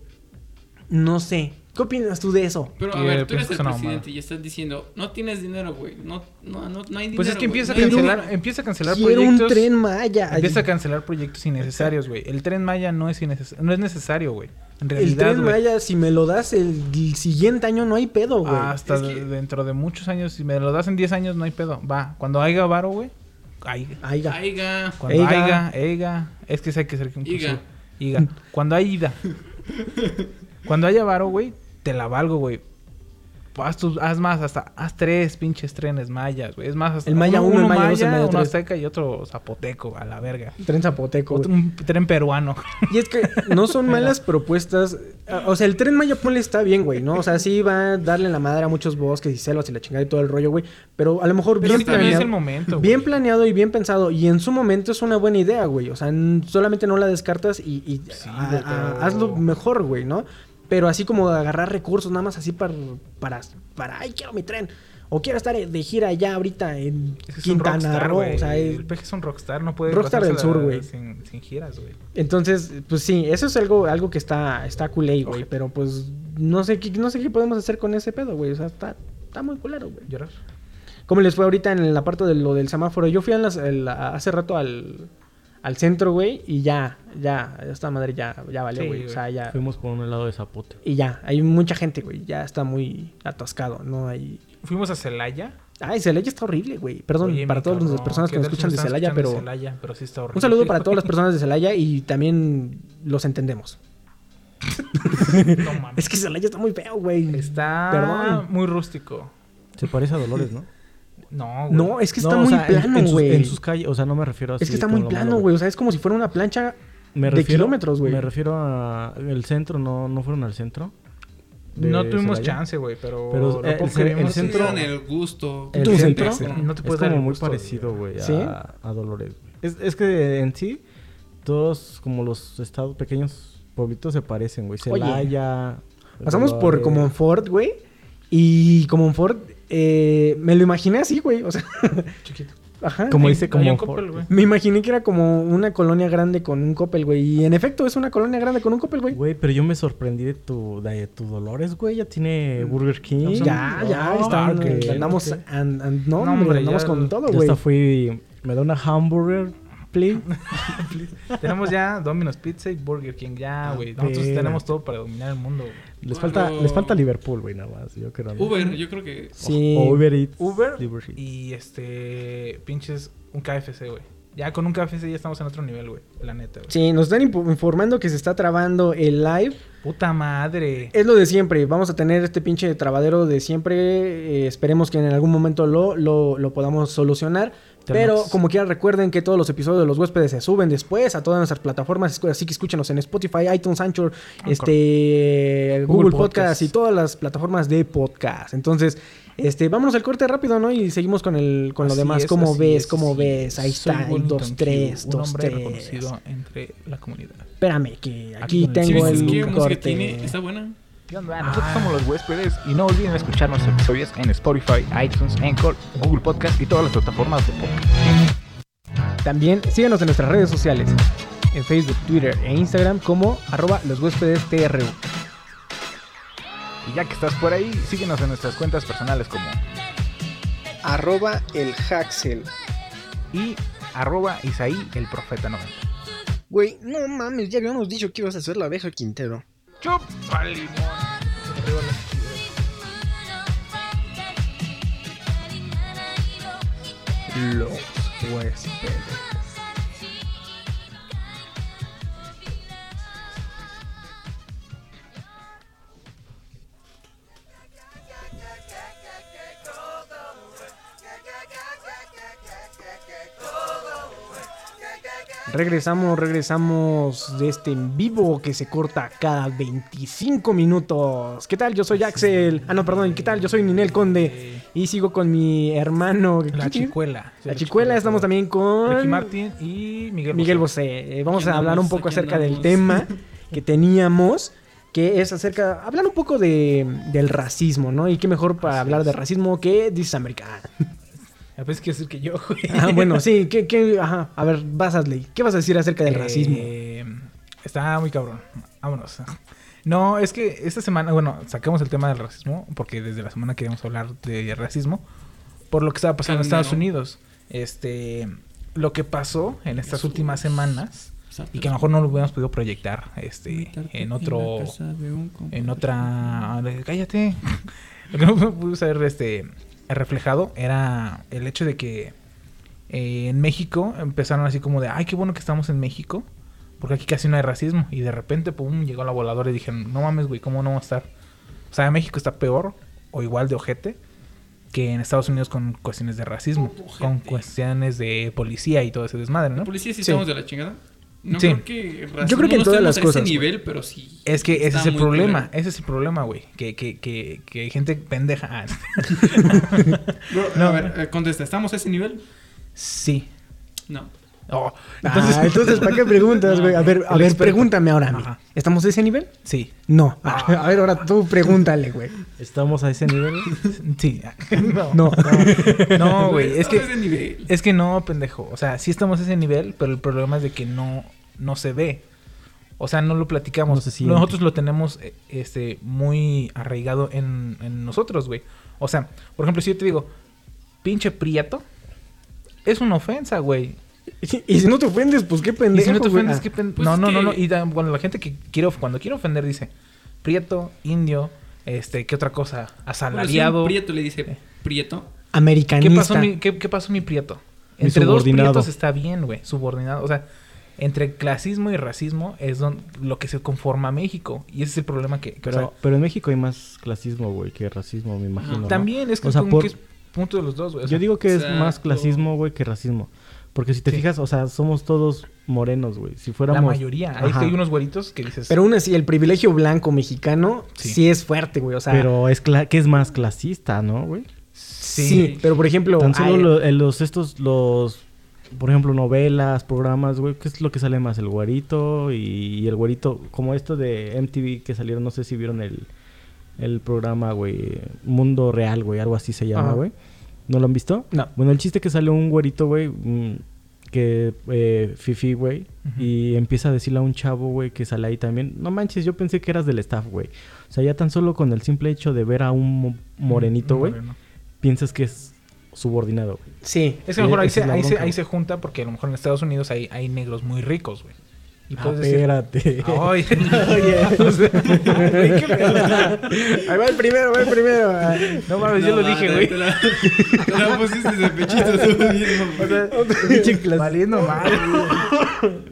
no sé. ¿Qué opinas tú de eso? Pero a Que ver, tú pienso eres que el presidente y estás diciendo, no tienes dinero, güey. No, no, no, no hay dinero. Pues es que güey. empieza a cancelar, dinero. empieza a cancelar Quiero un proyectos. tren Maya. Empieza a cancelar proyectos innecesarios, güey. El tren Maya no es no es necesario, güey. En El realidad, tren güey. Maya, si me lo das el, el siguiente año, no hay pedo, güey. Hasta Es que- de- dentro de muchos años, si me lo das en 10 años, no hay pedo. Va, cuando haya varo, güey. Aiga. Aiga. Aiga. Cuando Eiga. haya, eiga. Es que sí hay que ser. Iga. Cuando hay ida. Cuando haya varo, güey, te la valgo, güey. Haz, tus- haz más, hasta haz tres pinches trenes mayas, güey. Es más, hasta El Maya uno, el Maya dos, el Maya uno azteca y otro zapoteco, a la verga. Tren zapoteco. Otro- un tren peruano. Y es que no son malas propuestas. O sea, el tren Maya Ponle está bien, güey, ¿no? O sea, sí va a darle la madre a muchos bosques y selvas y la chingada y todo el rollo, güey. Pero a lo mejor Pero bien es planeado. el momento, Bien güey. planeado y bien pensado. Y en su momento es una buena idea, güey. O sea, solamente no la descartas y, y Sí, a- güey, a- pero- hazlo mejor, güey, ¿no? Pero así como agarrar recursos nada más así para, para, para, ay, quiero mi tren. O quiero estar de gira ya ahorita en Es Quintana rockstar, Roo. O sea, es- el peje es un rockstar, no puede Rockstar del sur, güey. Sin, sin giras, güey. Entonces, pues sí, eso es algo, algo que está, está culé, güey. Pero pues no sé qué, no sé qué podemos hacer con ese pedo, güey. O sea, está, está muy culero, güey. Llorar. ¿Cómo les fue ahorita en la parte de lo del semáforo? Yo fui a las- el- hace rato al, al centro, güey, y ya, ya, esta madre ya, ya valió, Sí, güey. o sea, ya. Fuimos por un helado de zapote. Y ya, hay mucha gente, güey. Ya está muy atascado, ¿no? Hay. Fuimos a Celaya. Ay, Celaya está horrible, güey. Perdón Oye, para todas las personas que ¿qué nos escuchan de Celaya, pero. Celaya? pero sí está horrible. Un saludo para todas las personas de Celaya y también los entendemos. No mames. Es que Celaya está muy feo, güey. Está Perdón. muy rústico. Se parece a Dolores, ¿no? No, güey. No, es que está No, o muy sea, plano, güey. En sus calles, o sea, no me refiero a Es que está muy plano, güey. O sea, es como si fuera una plancha Me de kilómetros, güey. Me refiero a el centro, no, no fueron al centro. No tuvimos chance, güey, pero, Pero, eh, el el No se centro- el gusto. El ¿Tu centro centro? No te es puedes dar como el muy gusto, parecido, güey, a, ¿Sí? a Dolores. güey. Es, es que en sí, todos como los estados pequeños pueblitos se parecen, güey. Celaya. Pasamos por. Comonfort, güey. Y Comonfort, eh, me lo imaginé así, güey. O sea, Chiquito. ajá. Como dice Comonfort, Coppel, güey. Me imaginé que era como una colonia grande con un Coppel, güey. Y en efecto, es una colonia grande con un Coppel, güey. Güey, pero yo me sorprendí de tu, de tu Dolores, güey. Ya tiene Burger King. No, Ya, ya, está, andamos, ok. and- and- no, No, hombre, hombre, andamos ya- con todo, Yo güey. hasta fui... Me da una hamburger, please. Tenemos ya Domino's Pizza y Burger King. Ya, Ah, güey. Nosotros espera. tenemos todo para dominar el mundo. Les Bueno. falta, les falta Liverpool, güey, nada más. Yo creo. Uber, yo creo que. Sí. O Uber Eats. Uber y este... Pinches... Un KFC, güey. Ya con un KFC ya estamos en otro nivel, güey. La neta, güey. Sí, nos están informando que se está trabando el live. Puta madre. Es lo de siempre. Vamos a tener este pinche trabadero de siempre. eh, esperemos que en algún momento lo, lo, lo podamos solucionar. Pero como quiera recuerden que todos los episodios de los huéspedes se suben después a todas nuestras plataformas. Así que escúchenos en Spotify, iTunes, Anchor, este, Google, Google Podcast. Podcast. y todas las plataformas de podcast. Entonces, este, vámonos al corte rápido, ¿no? Y seguimos con el con lo demás. es, ¿Cómo ves? es, ¿Cómo ves? es. Ahí está, el Wellington 2, Q, 3, Un 2, hombre 3. reconocido entre la comunidad. Espérame, que Aquí el- ¿Sí tengo el música corte. tiene? ¿Está buena? ¿Qué onda? Nosotros somos los huéspedes y no olviden escuchar nuestros episodios en Spotify, iTunes, Anchor, Google Podcast y todas las plataformas de podcast. También síguenos en nuestras redes sociales, en Facebook, Twitter e Instagram como arroba los huéspedes TRU. Y ya que estás por ahí, síguenos en nuestras cuentas personales como Arroba el Haxel. y arroba Isaí el Profeta 90. Güey, no mames, ya habíamos dicho que ibas a hacer la abeja Quintero. Chupa limón. Los huéspedes. Regresamos, regresamos de este en vivo que se corta cada 25 minutos. ¿Qué tal? Yo soy Axel. Ah, no, perdón. ¿Qué tal? Yo soy Ninel Conde. Y sigo con mi hermano. La chicuela. La chicuela. Estamos también con Ricky Martin y Miguel Miguel Bosé. Bosé. Eh, Vamos a hablar un poco acerca del tema que teníamos. Que es acerca. Hablar un poco de, del racismo, ¿no? Y qué mejor para hablar de racismo que This America. A veces quiero decir que yo, güey. Ah, bueno, sí. ¿qué, qué- ajá. A ver, vas a ¿Qué vas a decir acerca del racismo? Eh, está muy cabrón. Vámonos. No, es que esta semana, bueno, sacamos el tema del racismo porque desde la semana queríamos hablar de racismo por lo que estaba pasando en. Estados Unidos. Este, lo que pasó en estas últimas semanas y que a lo mejor no lo hubiéramos podido proyectar este en otro en otra cállate lo que no pude ser este reflejado era el hecho de que eh, en México empezaron así como de ay qué bueno que estamos en México porque aquí casi no hay racismo y de repente pum llegó la voladora y dijeron no mames güey cómo no va a estar o sea México está peor o igual de ojete que en Estados Unidos con cuestiones de racismo con cuestiones de policía y todo ese desmadre La no policía sí, Sí. estamos de la chingada. No Sí. creo que Yo creo que en no todas las a cosas, ese nivel, pero sí. Es que ese es el problema, ese es el problema, güey. Que, que, que, que hay gente pendeja. Ah, Bro, No. A ver, eh, contesta, ¿estamos a ese nivel? sí. No. Oh, Entonces, entonces ¿para qué preguntas, güey? A ver, a ver, experto. pregúntame ahora a mí. ¿Estamos a ese nivel? sí. No. Ah. A ver, ahora tú pregúntale, güey. ¿Estamos a ese nivel? Sí. No. No. No, güey. Es que, ese nivel. es que no, pendejo. O sea, sí estamos a ese nivel, pero el problema es de que no, no se ve. O sea, no lo platicamos. No se nosotros lo tenemos eh, este, muy arraigado en, en nosotros, güey. O sea, por ejemplo, si yo te digo, pinche prieto, es una ofensa, güey. Y si no te ofendes, pues qué pendejo. Y si no te ofendes, Ah. ¿qué pen- Pues no, no, no, que- no. Y bueno, la gente que quiere, cuando quiere ofender dice prieto, indio, este, ¿qué otra cosa? Bueno, si un Asalariado. prieto le dice prieto. Americanista. ¿Qué pasó, mi, qué, qué pasó mi prieto? Mi Entre dos subordinado. prietos está bien, güey. Subordinado. O sea, entre clasismo y racismo es don- lo que se conforma México. Y ese es el problema que... que, Pero, o sea, pero en México hay más clasismo, güey, que racismo, me imagino. ¿no? también es que, O sea, por- que es punto de los dos, güey. O sea, Yo digo que es más clasismo, güey, que racismo. Porque si te Sí. fijas, o sea, somos todos morenos, güey. Si la fuéramos... mayoría. Hay, hay unos güeritos que dices... Pero aún así, el privilegio blanco mexicano sí, Sí. es fuerte, güey. O sea, Pero es cla- que es más clasista, ¿no, güey? sí. sí. Pero por ejemplo, Tan solo ay, lo- en los estos, los... Por ejemplo, novelas, programas, güey. ¿Qué es lo que sale más? El güerito y, y el güerito... Como esto de MTV que salieron, no sé si vieron el, el programa, güey. Mundo Real, güey. Algo así se llama, Ajá. güey. ¿No lo han visto? No. Bueno, el chiste que sale un güerito, güey, que eh, Fifi, güey, y empieza a decirle a un chavo, güey, que sale ahí también, no manches, yo pensé que eras del staff, güey. O sea, ya tan solo con el simple hecho de ver a un mo- morenito, güey, moreno. piensas que es subordinado, güey. sí. Es que a lo mejor ahí, se, ahí, se, ahí se junta porque a lo mejor en Estados Unidos hay, hay negros muy ricos, güey. Y Ah, puedes decir... espérate. Ay, Ahí va el primero, va el primero. No mames, yo lo dije, güey. Te la, te la pusiste de pechito tú mismo. O sea, valiendo mal.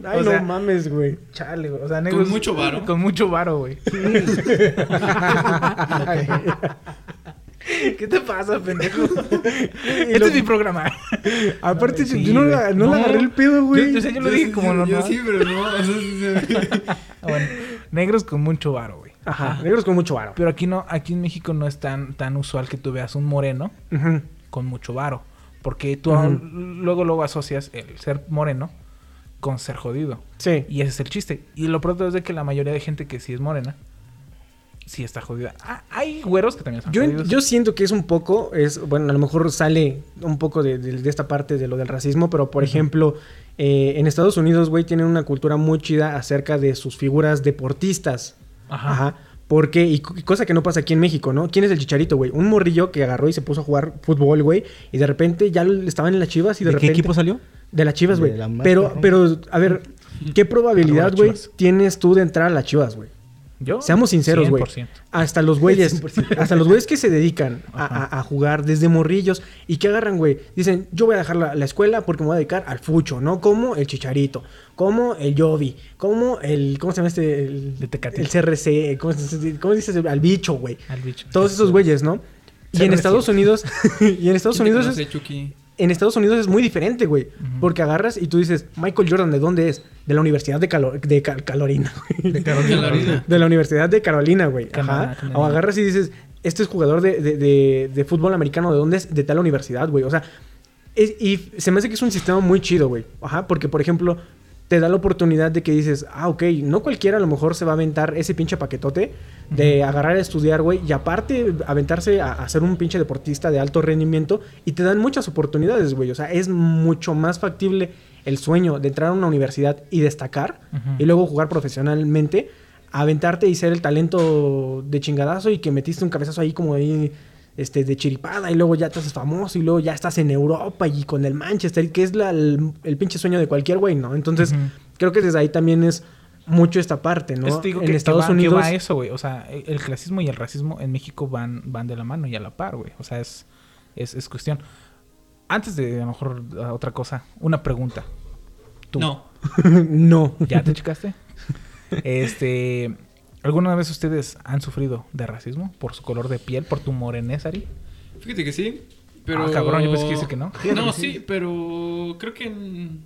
Ay, o no sea- mames, güey. Chale, güey. O sea, negros. mucho varo. Con mucho varo, güey. ¿Qué te pasa, pendejo? este es mi programa. Aparte, Sí, yo no, la, güey. no, le No. agarré el pedo, güey. Yo- yo sé, yo lo dije como normal. Yo sí, pero no. Ah, bueno, negros con mucho varo, güey. Ajá, negros con mucho varo. Pero aquí no, aquí en México no es tan, tan usual que tú veas un moreno con mucho varo. Porque tú luego, luego asocias el ser moreno con ser jodido. Sí. Y ese es el chiste. Y lo pronto es de que la mayoría de gente que sí es morena, sí está jodida. Ah, hay güeros que también son Yo, jodidos. yo siento que es un poco, es bueno, a lo mejor sale un poco de, de- de esta parte de lo del racismo, pero por ejemplo, eh, en Estados Unidos, güey, tienen una cultura muy chida acerca de sus figuras deportistas. Ajá. Ajá. Porque, y, co- y cosa que no pasa aquí en México, ¿no? ¿Quién es el chicharito, güey? Un morrillo que agarró y se puso a jugar fútbol, güey. Y de repente ya estaban en las chivas y de, ¿De, qué repente. equipo salió? De las chivas, güey. La Pero, pero, a ver, ¿qué probabilidad, güey, tienes tú de entrar a las chivas, güey? Yo, Seamos sinceros, güey. 100%. Hasta los güeyes, hasta los güeyes que se dedican a, a- a jugar desde morrillos y que agarran, güey. Dicen, yo voy a dejar la, la escuela porque me voy a dedicar al fucho, ¿no? Como el chicharito, como el Yobi, como el, ¿cómo se llama este? El, De Tecate. el CRC, ¿cómo, se- cómo dices? Al bicho, güey. Al bicho. Todos esos güeyes, ¿no? Y en. Estados Unidos, y en Estados ¿Quién te Unidos, es, conoce, Chucky? En Estados Unidos es muy diferente, güey. Porque agarras y tú dices, Michael Jordan, ¿de dónde es? De la Universidad de, Calo- de Cal- Calorina, güey. De Carolina. De la Universidad de Carolina, güey. Ajá. O agarras y dices, este es jugador de, de- de- de fútbol americano, ¿de dónde es? De tal universidad, güey. O sea, es- y se me hace que es un sistema muy chido, güey. Ajá, porque, por ejemplo, te da la oportunidad de que dices, ah, ok, no cualquiera a lo mejor se va a aventar ese pinche paquetote de agarrar a estudiar, güey, y aparte aventarse a, a ser un pinche deportista de alto rendimiento y te dan muchas oportunidades, güey. O sea, es mucho más factible el sueño de entrar a una universidad y destacar y luego jugar profesionalmente, aventarte y ser el talento de chingadazo y que metiste un cabezazo ahí como ahí este, de chiripada y luego ya te haces famoso y luego ya estás en Europa y con el Manchester, que es la- el, el pinche sueño de cualquier güey, ¿no? Entonces, creo que desde ahí también es mucho esta parte, ¿no? Digo, en que, que Estados que Unidos... va eso, güey. O sea, el el clasismo y el racismo en México van, van de la mano y a la par, güey. O sea, es, es, es cuestión. Antes de a lo mejor a otra cosa, una pregunta. Tú. No. no. ¿Ya te checaste? este. ¿Alguna vez ustedes han sufrido de racismo por su color de piel, por tu morenés, Ari? Fíjate que sí. Pero... Ah, cabrón, yo pensé que dice que no. No, sí, pero creo que... en-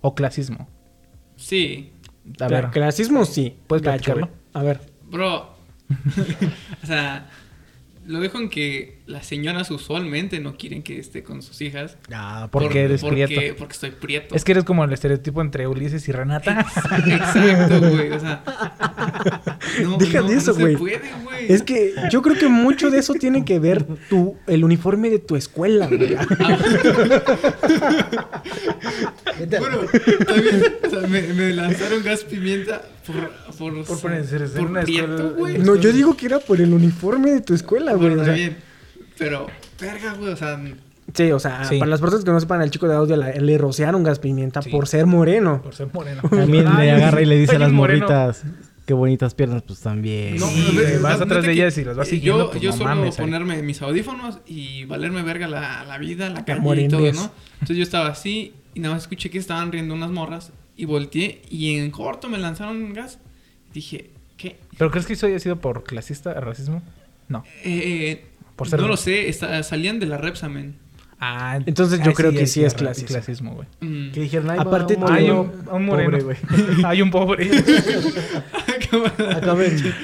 ¿O clasismo? Sí. A ver, Clasismo sí. ¿Puedes platicarlo? A ver. Bro. o sea, lo dejo en que las señoras usualmente no quieren que esté con sus hijas. Ah, ¿por qué eres porque, prieto? Porque estoy prieto. es que eres como el estereotipo entre Ulises y Renata. Exacto, güey. O sea. No, Deja no, de eso, güey. puede, güey. Es que yo creo que mucho de eso tiene que ver tu, el uniforme de tu escuela, güey. Bueno, también o sea, me, me lanzaron gas pimienta por. Por, Por parecer ser por una prieto, escuela- güey. No, yo digo que era por el uniforme de tu escuela, güey. Bueno, o sea, bien. Pero, verga, güey. O sea, sí, o sea, Sí. para las personas que no sepan, al chico de audio la- le rociaron gas pimienta Sí. por ser moreno. por ser moreno. También Ay, le agarra y le dice a las morritas, qué bonitas piernas, pues también. No, Sí, vas la- atrás de ellas y las vas eh, siguiendo, Yo, pues, yo no suelo mames, ahí. ponerme mis audífonos y valerme verga la, la vida, la calle y todo, ¿no? Entonces yo estaba así y nada más escuché que estaban riendo unas morras y volteé y en corto me lanzaron gas. Dije, ¿qué? ¿Pero crees que eso haya sido por clasista, racismo? No. Eh, Por ser no lo sé, está- salían de la Repsamen. Ah, Entonces yo creo que sí es clasismo. clasismo, güey. Mm. ¿Qué dijeron? Va Aparte, un tú- Hay un, un moreno. pobre, güey. Hay un pobre. Acaben.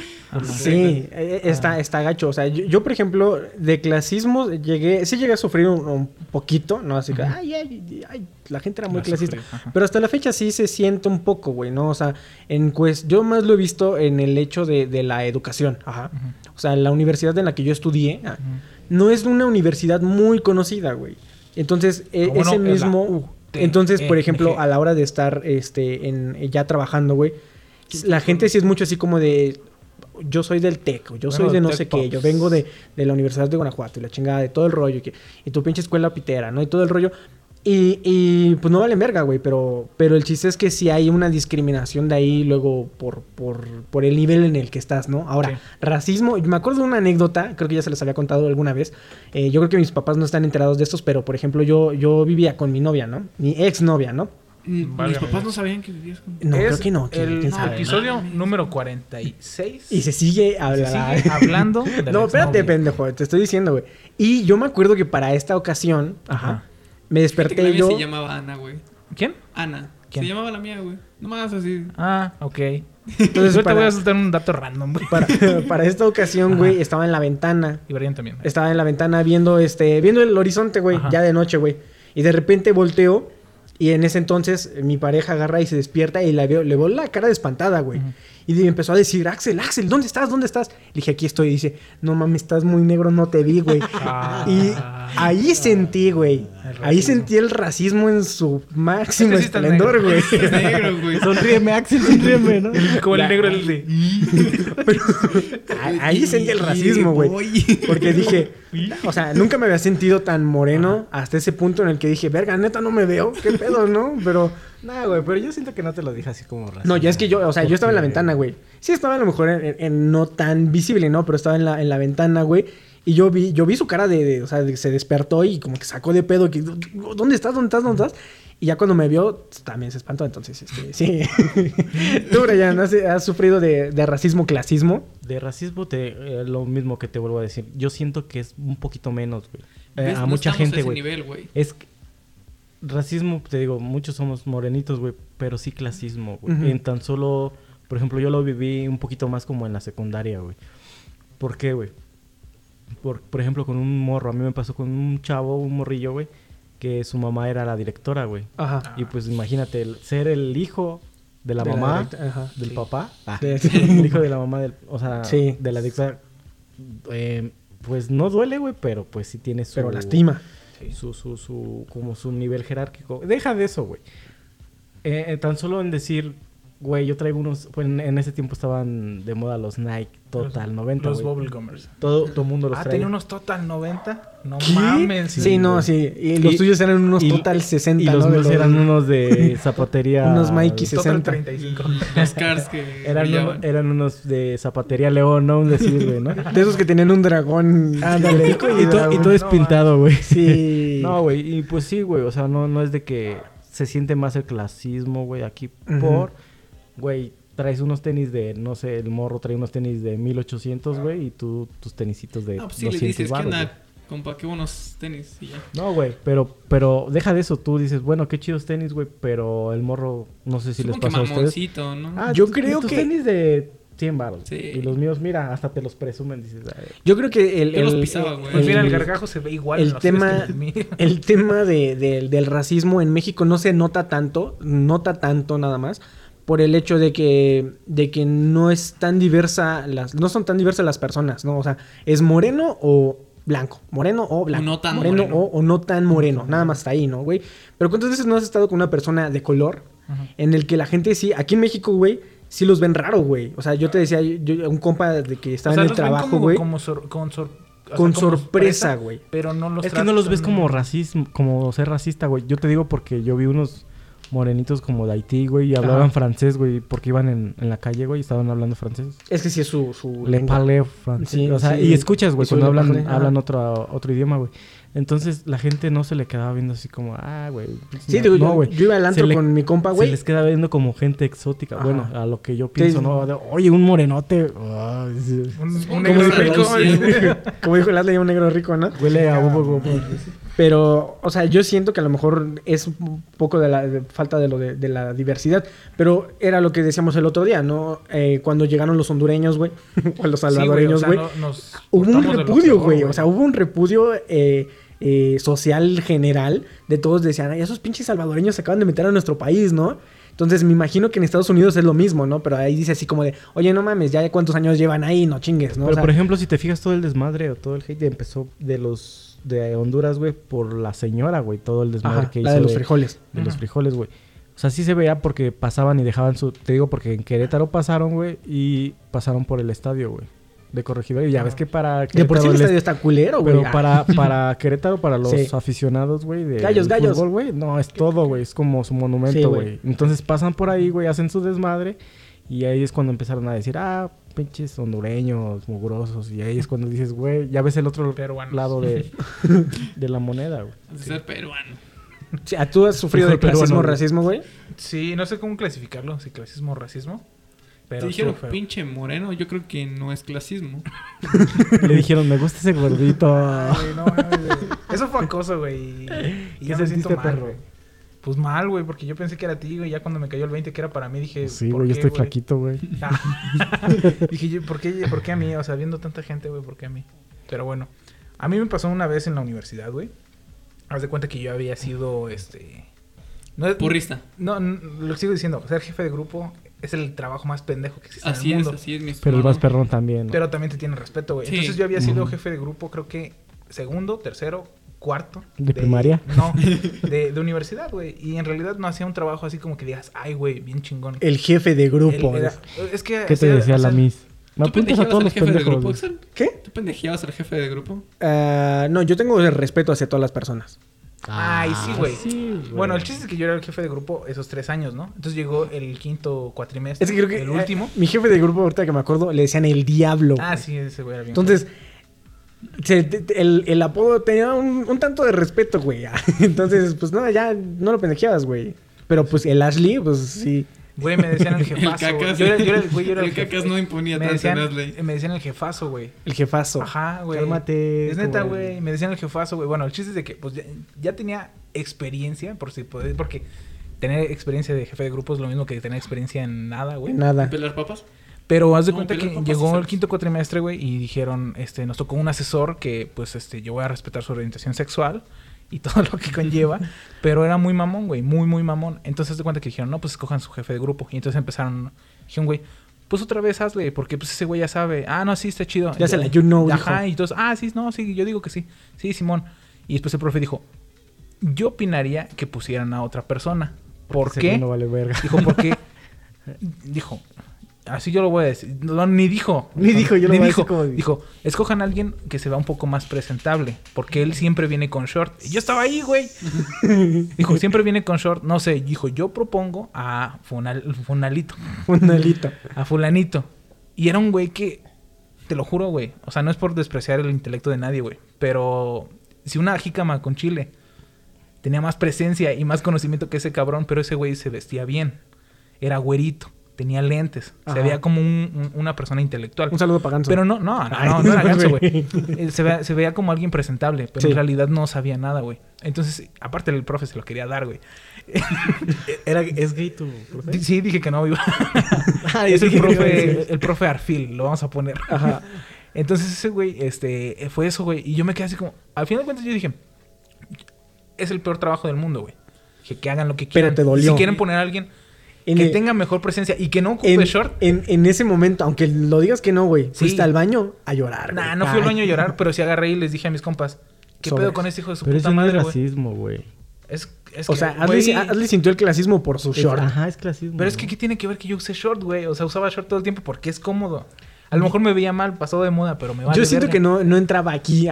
Sí, eh, está, está gacho. O sea, yo, yo, por ejemplo, de clasismo llegué, sí llegué a sufrir un, un poquito, ¿no? Así que, Ujú. ay, ay, ay, la gente era muy clasista. sufrí. Pero hasta la fecha sí se siente un poco, güey, ¿no? O sea, en pues, yo más lo he visto en el hecho de, de la educación, ajá. O sea, la universidad en la que yo estudié ah, no es una universidad muy conocida, güey. Entonces, e- ese Es la mismo... Entonces, por ejemplo, a la hora de estar este, en, ya trabajando, güey, la gente sí es mucho así como de... Yo soy del TEC, yo Bueno, soy de no sé qué, yo vengo de, de la Universidad de Guanajuato y la chingada de todo el rollo, y, que, y tu pinche escuela pitera, ¿no? Y todo el rollo. Y, y, pues no vale verga, güey, pero, pero el chiste es que sí hay una discriminación de ahí luego por, por, por el nivel en el que estás, ¿no? Ahora, Sí. racismo, me acuerdo de una anécdota, creo que ya se les había contado alguna vez, eh, yo creo que mis papás no están enterados de estos, pero por ejemplo yo, yo vivía con mi novia, ¿no? Mi ex novia, ¿no? Válgame Mis papás no sabían que vivías con... No, Es creo que no. ¿quién- El episodio número 46. Y se sigue Se hablando. sigue hablando de No, espérate, pendejo, te estoy diciendo, güey. Y yo me acuerdo que para esta ocasión, ajá, me que desperté yo. se llamaba Ana, güey. ¿Quién? Ana. ¿Quién? Se llamaba la mía, güey. Nomás así. Ah, ok. Entonces, Ahorita para, voy a soltar un dato random, güey. para, para esta ocasión, Ajá. güey, estaba en la ventana. Y Brian también. Estaba en la ventana viendo este, viendo el horizonte, güey, Ajá. ya de noche, güey. Y de repente volteo y en ese entonces eh, mi pareja agarra y se despierta y la veo, le veo la cara de espantada, güey. Y de- empezó a decir, Axel, Axel, ¿dónde estás? ¿Dónde estás? Le dije, aquí estoy. Y dice, no mames, estás muy negro, no te vi, güey. Ah. Y ahí sentí, güey. Ahí sentí el racismo en su máximo Este sí esplendor, güey. Es negro, güey. Sonríeme, Axel, sonríeme, ¿no? Como el negro el de... Ahí- Ahí sentí el racismo, güey. Porque dije, o sea, nunca me había sentido tan moreno hasta ese punto en el que dije, verga, neta, no me veo. ¿Qué pedo, no? Pero, No, güey, pero yo siento que no te lo dije así como racista. no, ya es que yo, o sea, yo estaba en la ventana, güey. Sí, estaba a lo mejor en, en- en no tan visible, ¿no? Pero estaba en la, en la ventana, güey. Y yo vi, yo vi su cara de, de- o sea, de que se despertó y como que sacó de pedo. Que, ¿Dónde estás? ¿Dónde estás? ¿Dónde estás? Y ya cuando me vio, también se espantó. Entonces, este, sí. Tú, Brian, ¿has, has sufrido de, de racismo, clasismo? De racismo, te, eh, lo mismo que te vuelvo a decir. Yo siento que es un poquito menos, güey. Eh, a No mucha gente, güey. nivel, güey. Es que- racismo, te digo, muchos somos morenitos, güey, pero sí clasismo, güey. En tan solo, por ejemplo, yo lo viví un poquito más como en la secundaria, güey. ¿Por qué, güey? Por, por ejemplo, con un morro, a mí me pasó con un chavo, un morrillo, güey, que su mamá era la directora, güey. Ajá. Y pues imagínate, el- ser el hijo de la De la mamá, directa- ajá. del Sí. papá, ah, Sí, sí. el hijo de la mamá del, o sea, Sí. de la directora, eh, pues no duele, güey, pero pues sí tiene su... Pero lastima. Su, su, su, como su nivel jerárquico. Deja de eso, güey. Eh, eh, tan solo en decir, güey, yo traigo unos, pues en, en ese tiempo estaban de moda los Nike Total 90, Los güey. Bubblegummers. Todo, todo mundo los Ah, traía. tenía unos Total 90. No ¿Qué? mames. Sí, no, güey. sí. Y los tuyos eran unos y- total 60, Y los ¿no? Míos eran unos de zapatería. Unos Mikey Total 60. 35. Los cars que Eran, eran unos de zapatería León, ¿no? Un decir, güey, ¿no? De esos que tenían un dragón. Ándale, y, y todo es no, pintado, güey. Sí. No, güey, y pues sí, güey, o sea, no, no es de que se siente más el clasismo, güey, aquí Ujú. por, güey, traes unos tenis de, no sé, el morro trae unos tenis de 1800, güey, y tú tus tenisitos de No, pues sí, le 200 dices, ¿qué varos, onda? güey. Compa, qué buenos tenis. Y ya. No, güey, pero, pero deja de eso, tú dices, bueno, qué chidos tenis, güey, pero el morro, no sé si les Supongo que pasó a ustedes. mamoncito, ¿no? Ah, Yo creo tus que- tenis de 100 baros. Sí. Y los míos, mira, hasta te los presumen, dices, ay, Yo creo que el. Yo los el- pisaba, el- güey. Pues mira, el gargajo se ve igual. el los tema- que. El tema de- de- del racismo en México no se nota tanto, nota tanto nada más, por el hecho de que, de que no es tan diversa, las, no son tan diversas las personas, ¿no? O sea, es moreno o blanco, moreno o blanco, no tan moreno, moreno. O, o no tan moreno, nada más está ahí, ¿no, güey? Pero ¿cuántas veces no has estado con una persona de color en el que la gente sí, aquí en México, güey, sí los ven raro, güey? O sea, yo te decía, yo, un compa de que estaba O sea, en el los ven trabajo, como- güey, como sor- con sor- o sea, con sorpresa, güey. Pero no los Es que no los ves como racismo, como ser racista, güey. Yo te digo porque yo vi unos morenitos como de Haití, güey, y hablaban Ajá. francés, güey, porque iban en, en la calle, güey, y estaban hablando francés. Es que sí es su, su Le lengua. parle francés. Sí, o sea, sí. y escuchas, güey, cuando hablan, parle, hablan otro, otro idioma, güey. Entonces la gente no se le quedaba viendo así como, ah, güey. Sí, no, digo, no, yo, güey. yo iba al Se antro le- con mi compa, Se güey. les queda viendo como gente exótica. Ajá. Bueno, a lo que yo pienso, Sí. ¿no? De, Oye, un morenote. sí. Un, negro rico. Como dijo el Atlas, un negro rico, ¿no? Huele a bobo, bobo. Pero, o sea, yo siento que a lo mejor es un poco de la de falta de lo de, de la diversidad. Pero era lo que decíamos el otro día, ¿no? Eh, cuando llegaron los hondureños, güey, o los güey, salvadoreños, o sea, güey. no- hubo un repudio, güey. O sea, hubo un repudio eh, eh, social general de todos decían, ay, esos pinches salvadoreños se acaban de meter a nuestro país, ¿no? Entonces me imagino que en Estados Unidos es lo mismo, ¿no? Pero ahí dice así como de, oye, no mames, ya cuántos años llevan ahí, no chingues, ¿no? O Pero sea, por ejemplo, si te fijas todo el desmadre o todo el hate empezó de los de Honduras, güey, por la señora, güey, todo el desmadre ajá, que la hizo de los frijoles. de los frijoles, güey. O sea, sí se veía porque pasaban y dejaban su... Te digo porque en Querétaro pasaron, güey, y pasaron por el estadio, güey. De corregidor. Y ya ves que para... De por sí el estadio est- está culero, güey. Pero para, para Querétaro, para los Sí. aficionados, güey, de Gallos, gallos. fútbol, güey, no, es todo, güey. Es como su monumento, güey. Entonces pasan por ahí, güey, hacen su desmadre. Y ahí es cuando empezaron a decir, ah, pinches hondureños, mugrosos. Y ahí es cuando dices, güey, ya ves el otro Peruanos. lado de, de la moneda, güey. De ser peruano. Sí, ¿a ¿Tú has sufrido de peruano, clasismo, güey. racismo, güey? Sí, no sé cómo clasificarlo, si clasismo o racismo. Pero Te dijeron feo. pinche moreno, yo creo que no es clasismo. Le dijeron, me gusta ese gordito. Ay, no. Eso fue acoso, güey. Y, y ¿Qué ya me siento mal, perro? güey. Pues mal, güey, porque yo pensé que era ti, güey. Ya cuando me cayó el 20 que era para mí, dije. Sí, ¿por güey, yo estoy flaquito, güey. Ah. dije, yo, ¿por qué, ¿por qué a mí? O sea, viendo tanta gente, güey, ¿por qué a mí? Pero bueno, a mí me pasó una vez en la universidad, güey. Haz de cuenta que yo había sido, este... No, es- Porrista. No, n- lo sigo diciendo. Ser jefe de grupo es el trabajo más pendejo que existe Así en el es, mundo. así es, mi Pero el más perrón también. ¿no? Pero también te tiene respeto, güey. Sí. Entonces yo había sido jefe de grupo, creo que segundo, tercero, cuarto. ¿De primaria? No, de, de universidad, güey. Y en realidad no hacía un trabajo así como que digas, ay, güey, bien chingón. El jefe de grupo. Él era- es que... ¿Qué te decía la Miss? Me ¿Tú apuntas a pendejeabas todos al los jefe de grupo. Axel? ¿Qué? ¿Tú pendejeabas al jefe de grupo? Ah, no, yo tengo el respeto hacia todas las personas. Ay, sí, güey. Ah, sí, güey. Bueno, el chiste es que yo era el jefe de grupo esos tres años, ¿no? Entonces llegó el quinto cuatrimestre. Es que creo que El eh, último. mi jefe de grupo, ahorita que me acuerdo, le decían el diablo. Ah, sí, ese güey era bien. Entonces, se- el, el apodo tenía un, un tanto de respeto, güey. Entonces, pues no, ya no lo pendejeabas, güey. Pero pues el Ashley, pues sí. Güey, me decían el El jefazo. güey. cacas, Yo era, yo era- güey, yo era el cacas no imponía me tanto decían, en Asley. me decían el jefazo, güey. El jefazo. Ajá, güey. Cálmate. Es neta, güey. güey. Me decían el jefazo, güey. Bueno, el chiste es de que pues ya, ya tenía experiencia, por si puede, porque tener experiencia de jefe de grupo es lo mismo que tener experiencia en nada, güey. Nada. ¿Pelar papas? Pero haz de No, cuenta que llegó el quinto cuatrimestre, güey, y dijeron, este, nos tocó un asesor que, pues, este, yo voy a respetar su orientación sexual y todo lo que conlleva, pero era muy mamón, güey, muy, muy mamón. Entonces, haz de cuenta que dijeron, no, pues, escojan su jefe de grupo. Y entonces empezaron, dijeron, güey, pues otra vez hazle, porque pues ese güey ya sabe, ah, no, sí, está chido. Ya se la you know, Ajá, dijo. y entonces, ah, sí, no, sí, yo digo que sí, sí, Simón. Y después el profe dijo, yo opinaría que pusieran a otra persona. ¿Por Ese qué? No vale verga. Dijo, porque. dijo. Así yo lo voy a decir. No, ni dijo. Ni dijo, yo lo Ni voy a dijo. decir como- Dijo, escojan a alguien que se vea un poco más presentable. Porque él siempre viene con short. Y yo estaba ahí, güey. dijo, siempre viene con short. No sé. Dijo, yo propongo a Funal- Funalito. Un alito. A Fulanito. Y era un güey que. Te lo juro, güey. O sea, no es por despreciar el intelecto de nadie, güey. Pero. Si una jícama con chile tenía más presencia y más conocimiento que ese cabrón, pero ese güey se vestía bien. Era güerito, tenía lentes, Ajá. se veía como un- un- una persona intelectual. Un saludo para Ganso. Pero no, no, no, Ay, no, no era ganso, güey. Eh, Se, veía- se veía como alguien presentable, pero Sí. en realidad no sabía nada, güey. Entonces, aparte el profe se lo quería dar, güey. Era, ¿Es gay tu profe? Sí, dije que no iba. Ah, es el profe, el profe Arfil, lo vamos a poner. Ajá. Entonces ese güey, este, fue eso, güey. Y yo me quedé así como, al final de cuentas yo dije, es el peor trabajo del mundo, güey. Que, que hagan lo que Pero quieran. te dolió. Si quieren poner a alguien En que el- tenga mejor presencia y que no ocupe en, short. en, en ese momento, aunque lo digas que no, güey, Sí. fuiste al baño a llorar. Nah, no fui al baño a llorar, pero sí agarré y les dije a mis compas, ¿qué pedo con este hijo de su Pero puta madre, güey? racismo, güey. Es, es O que, sea, Adley, Adley sintió el clasismo por su Es- short. Ajá, es clasismo. Pero es que, ¿qué tiene que ver que yo use short, güey? O sea, usaba short todo el tiempo porque es cómodo. A lo mejor me veía mal, pasado de moda, pero me vale Yo siento verga. que no, no entraba aquí.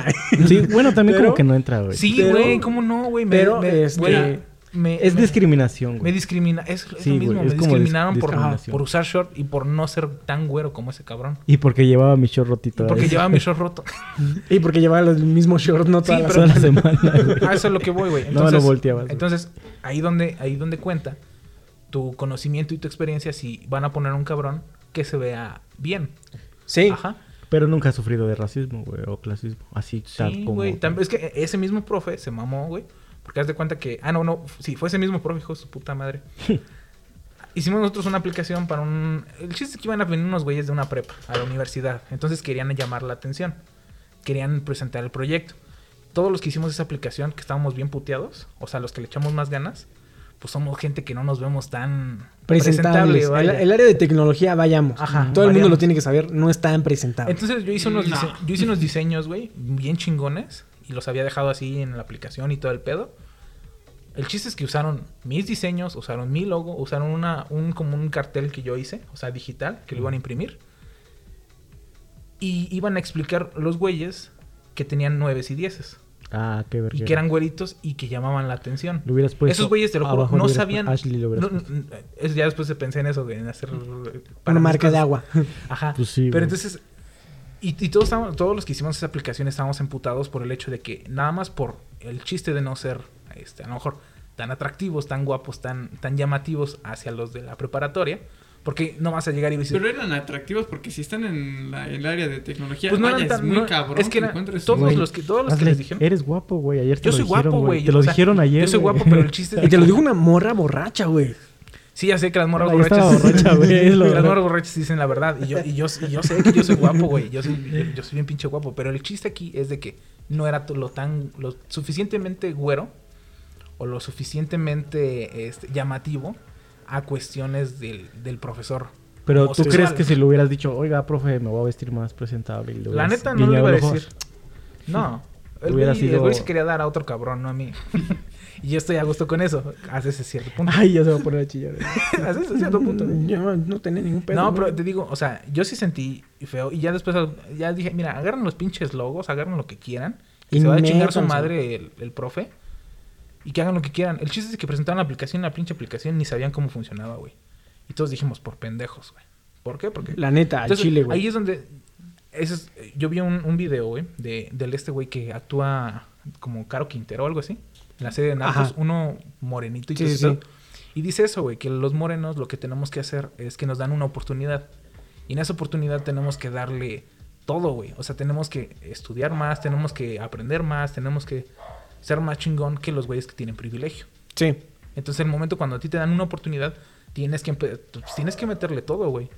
Sí, bueno, también Pero- como que no entra, güey. Sí, güey, ¿cómo no, güey? Me- pero, me- este, me- Es me- discriminación, Me güey. discrimina, es, es Sí, lo güey, mismo, es me dis- discriminaron por, usar short y por no ser tan güero como ese cabrón. Y porque llevaba mi short rotito. Porque llevaba mi short roto. Y porque llevaba el mismo short, no toda Sí, la pero- la semana, güey. A eso es lo que voy, güey. No me Entonces, lo volteabas, güey. Entonces, ahí donde, ahí donde cuenta tu conocimiento y tu experiencia si van a poner un cabrón que se vea bien. Sí. Ajá. Pero nunca ha sufrido de racismo, güey, o clasismo. Así tal Sí, como... güey. Tam- Es que ese mismo profe se mamó, güey. Porque haz de cuenta que. Ah, no, no. Sí, fue ese mismo profe, hijo de su puta madre. Hicimos nosotros una aplicación para un. El chiste es que iban a venir unos güeyes de una prepa a la universidad. Entonces querían llamar la atención. Querían presentar el proyecto. Todos los que hicimos esa aplicación, que estábamos bien puteados, o sea, los que le echamos más ganas, pues somos gente que no nos vemos tan Presentables. presentable, el, el área de tecnología, vayamos. Ajá, Todo el mundo lo tiene que saber, no es tan presentable. Entonces yo hice unos, No. dise- yo hice unos diseños, güey, bien chingones. Y los había dejado así en la aplicación y todo el pedo. El chiste es que usaron mis diseños, usaron mi logo, usaron una, un, como un cartel que yo hice, o sea, digital, que lo iban a imprimir. Y iban a explicar los güeyes que tenían nueves y dieces. Ah, qué verga. Y que eran güeritos y que llamaban la atención. Lo hubieras puesto Esos güeyes, te lo juro, no sabían. Ashley lo no, no, ya después pensé en eso, en hacer. Una mis marca de cosas. agua. Ajá. Pues sí, Pero güey. entonces. Y, y todos, estábamos- todos los que hicimos esa aplicación estábamos emputados por el hecho de que, nada más por el chiste de no ser, este, a lo mejor, tan atractivos, tan guapos, tan, tan llamativos hacia los de la preparatoria. Porque no vas a llegar y decir. Pero eran atractivos porque si están en la- el área de tecnología, Pues no vaya, eran tan- es muy no, cabrón es que era- todos los que, todos los que les dijeron. Eres guapo, güey. Ayer te Yo lo soy dijeron, guapo, güey. Te lo o sea, dijeron ayer, Yo soy güey. guapo, pero el chiste es Y te lo dijo una morra borracha, güey. Sí, ya sé que las morras Ahí borrachas. borracha, güey, es lo- las morras borrachas dicen la verdad. Y yo, y yo, y yo sé que yo soy guapo, güey. Yo soy, yo, yo soy bien pinche guapo. Pero el chiste aquí es de que no era lo tan. lo suficientemente güero. O lo suficientemente este, llamativo. A cuestiones del, del profesor. Pero tú crees que si lo hubieras dicho, oiga, profe, me voy a vestir más presentable. y le La neta no lo guiñado iba a decir. No. El güey, el sido- güey se quería dar a otro cabrón, no a mí. Y yo estoy a gusto con eso. Hasta ese cierto punto. Ay, ya se va a poner a chillar. Hasta ese cierto punto. Yo no, tenía ningún pedo. No, pero te digo, o sea, yo sí sentí feo. Y ya después, ya dije, mira, agarran los pinches logos, agarran lo que quieran. Y se va a chingar su madre el, el profe. Y que hagan lo que quieran. El chiste es que presentaron la aplicación, la pinche aplicación, ni sabían cómo funcionaba, güey. Y todos dijimos, por pendejos, güey. ¿Por qué? Porque La neta, al chile, güey. Ahí es donde. es- yo vi un, un video, güey, de, del este güey que actúa como Caro Quintero o algo así. En la serie de Narcos, uno morenito y Sí, sí. Y dice eso, güey, que los morenos lo que tenemos que hacer es que nos dan una oportunidad. Y en esa oportunidad tenemos que darle todo, güey. O sea, tenemos que estudiar más, tenemos que aprender más, tenemos que ser más chingón que los güeyes que tienen privilegio. Sí. Entonces, el momento cuando a ti te dan una oportunidad, tienes que, tienes que meterle todo, güey.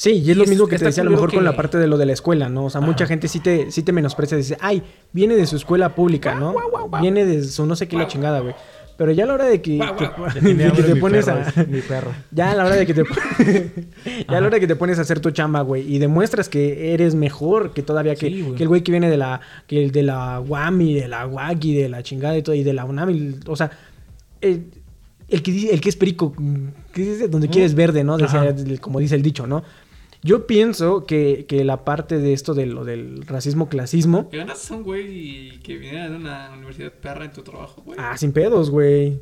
Sí, y es lo mismo que te decía a lo mejor con la parte de lo de la escuela, ¿no? O sea, mucha gente sí te, sí te menosprecia, dice, ay, viene de su escuela pública, ¿no? Viene de su no sé qué la chingada, güey. Pero ya a la hora de que, que- de que te pones perro, a... mi perro. Ya a la hora de que te... ya a la hora de que te pones a hacer tu chamba, güey, y demuestras que eres mejor que todavía que, Sí, güey. que el güey que viene de la... Que el de la UAM y de la y de la chingada y todo, y de la UNAM, y- o sea... El, el que, dice- el que es perico, que dice donde quieres verde, ¿no? Decía- como dice el dicho, ¿no? Yo pienso que, que la parte de esto de lo del racismo-clasismo... Que ganas a un güey que viniera de una universidad perra en tu trabajo, güey. Ah, sin pedos, güey.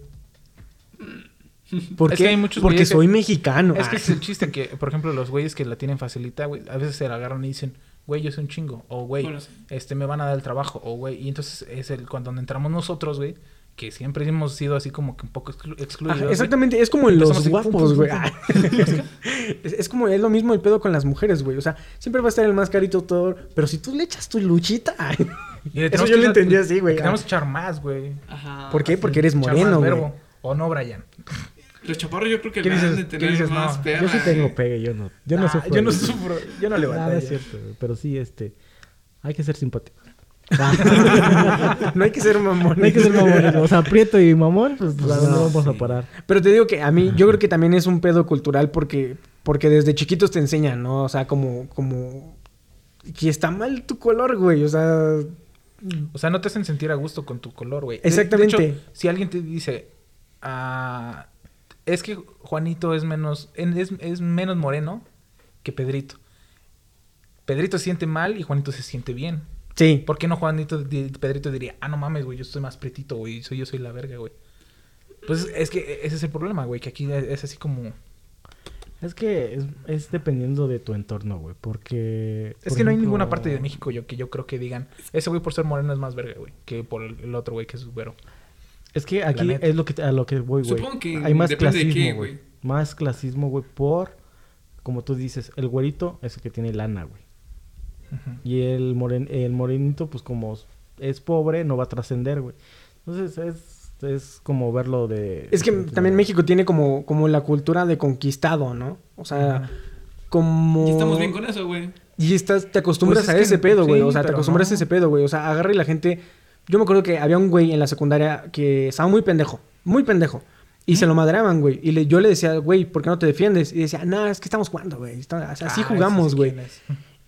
¿Por Es qué? que hay muchos Porque güeyes que- soy mexicano. Es que Ah. es el chiste que, por ejemplo, los güeyes que la tienen facilita, güey, a veces se la agarran y dicen, güey, yo soy un chingo, o güey, Bueno, sí. este, me van a dar el trabajo, o güey, y entonces es el cuando entramos nosotros, güey, que siempre hemos sido así como que un poco exclu- excluidos. Ajá, güey. exactamente, es como en los guapos, güey. es, es como, es lo mismo el pedo con las mujeres, güey. O sea, siempre va a estar el más carito todo, pero si tú le echas tu luchita. Y le Eso yo lo entendí así, güey. le Tenemos que echar más, güey. Ajá. ¿Por qué? Porque eres moreno, güey. verbo. O no, Brian. Los chaparros yo creo que ¿Qué la han dices- de qué tener dices? más No, perra. Yo sí tengo güey. pegue, yo no. Yo no Ah, sufro. yo no sufro, yo no le Nada, no batallo. es cierto, pero sí, este... Hay que ser simpático. no hay que ser mamón. No hay que ser mamón. O sea, prieto y mamón, pues, ¿a dónde no, vamos a parar? Pero te digo que a mí, yo creo que también es un pedo cultural porque, porque desde chiquitos te enseñan, ¿no? O sea, como, como, que está mal tu color, güey. O sea, O sea, no te hacen sentir a gusto con tu color, güey. Exactamente. De, hecho, si alguien te dice, ah, es que Juanito es menos, en- es, es menos moreno que Pedrito. Pedrito se siente mal y Juanito se siente bien. Sí. ¿Por qué no Juanito, Pedrito diría, ah, no mames, güey, yo estoy más pretito, güey, soy, yo soy la verga, güey? Pues es que ese es el problema, güey, que aquí es así como... Es que es, es dependiendo de tu entorno, güey, porque... Es por que no hay ninguna parte de México yo, que yo creo que digan, ese güey por ser moreno es más verga, güey, que por el, otro güey que es güero. Es que aquí es lo que a lo que voy, güey. Supongo que Hay más depende de clasismo, qué, güey. güey. Más clasismo, güey, por como tú dices, el güerito es el que tiene lana, güey. Y el moren, el morenito pues como es pobre, no va a trascender, güey. Entonces es, es como verlo de Es que de- también México tiene como, como la cultura de conquistado, ¿no? O sea, como... Y estamos bien con eso, güey. Y estás, te acostumbras Pues es a que ese pedo, güey. sí, o sea, te acostumbras no. a ese pedo, güey. O sea, agarra y la gente. Yo me acuerdo que había un güey en la secundaria que estaba muy pendejo. Muy pendejo. Y se lo madreaban, güey. Y le- yo le decía, güey, ¿por qué no te defiendes? Y decía, no, es que estamos jugando, güey. Así Ah, jugamos, güey.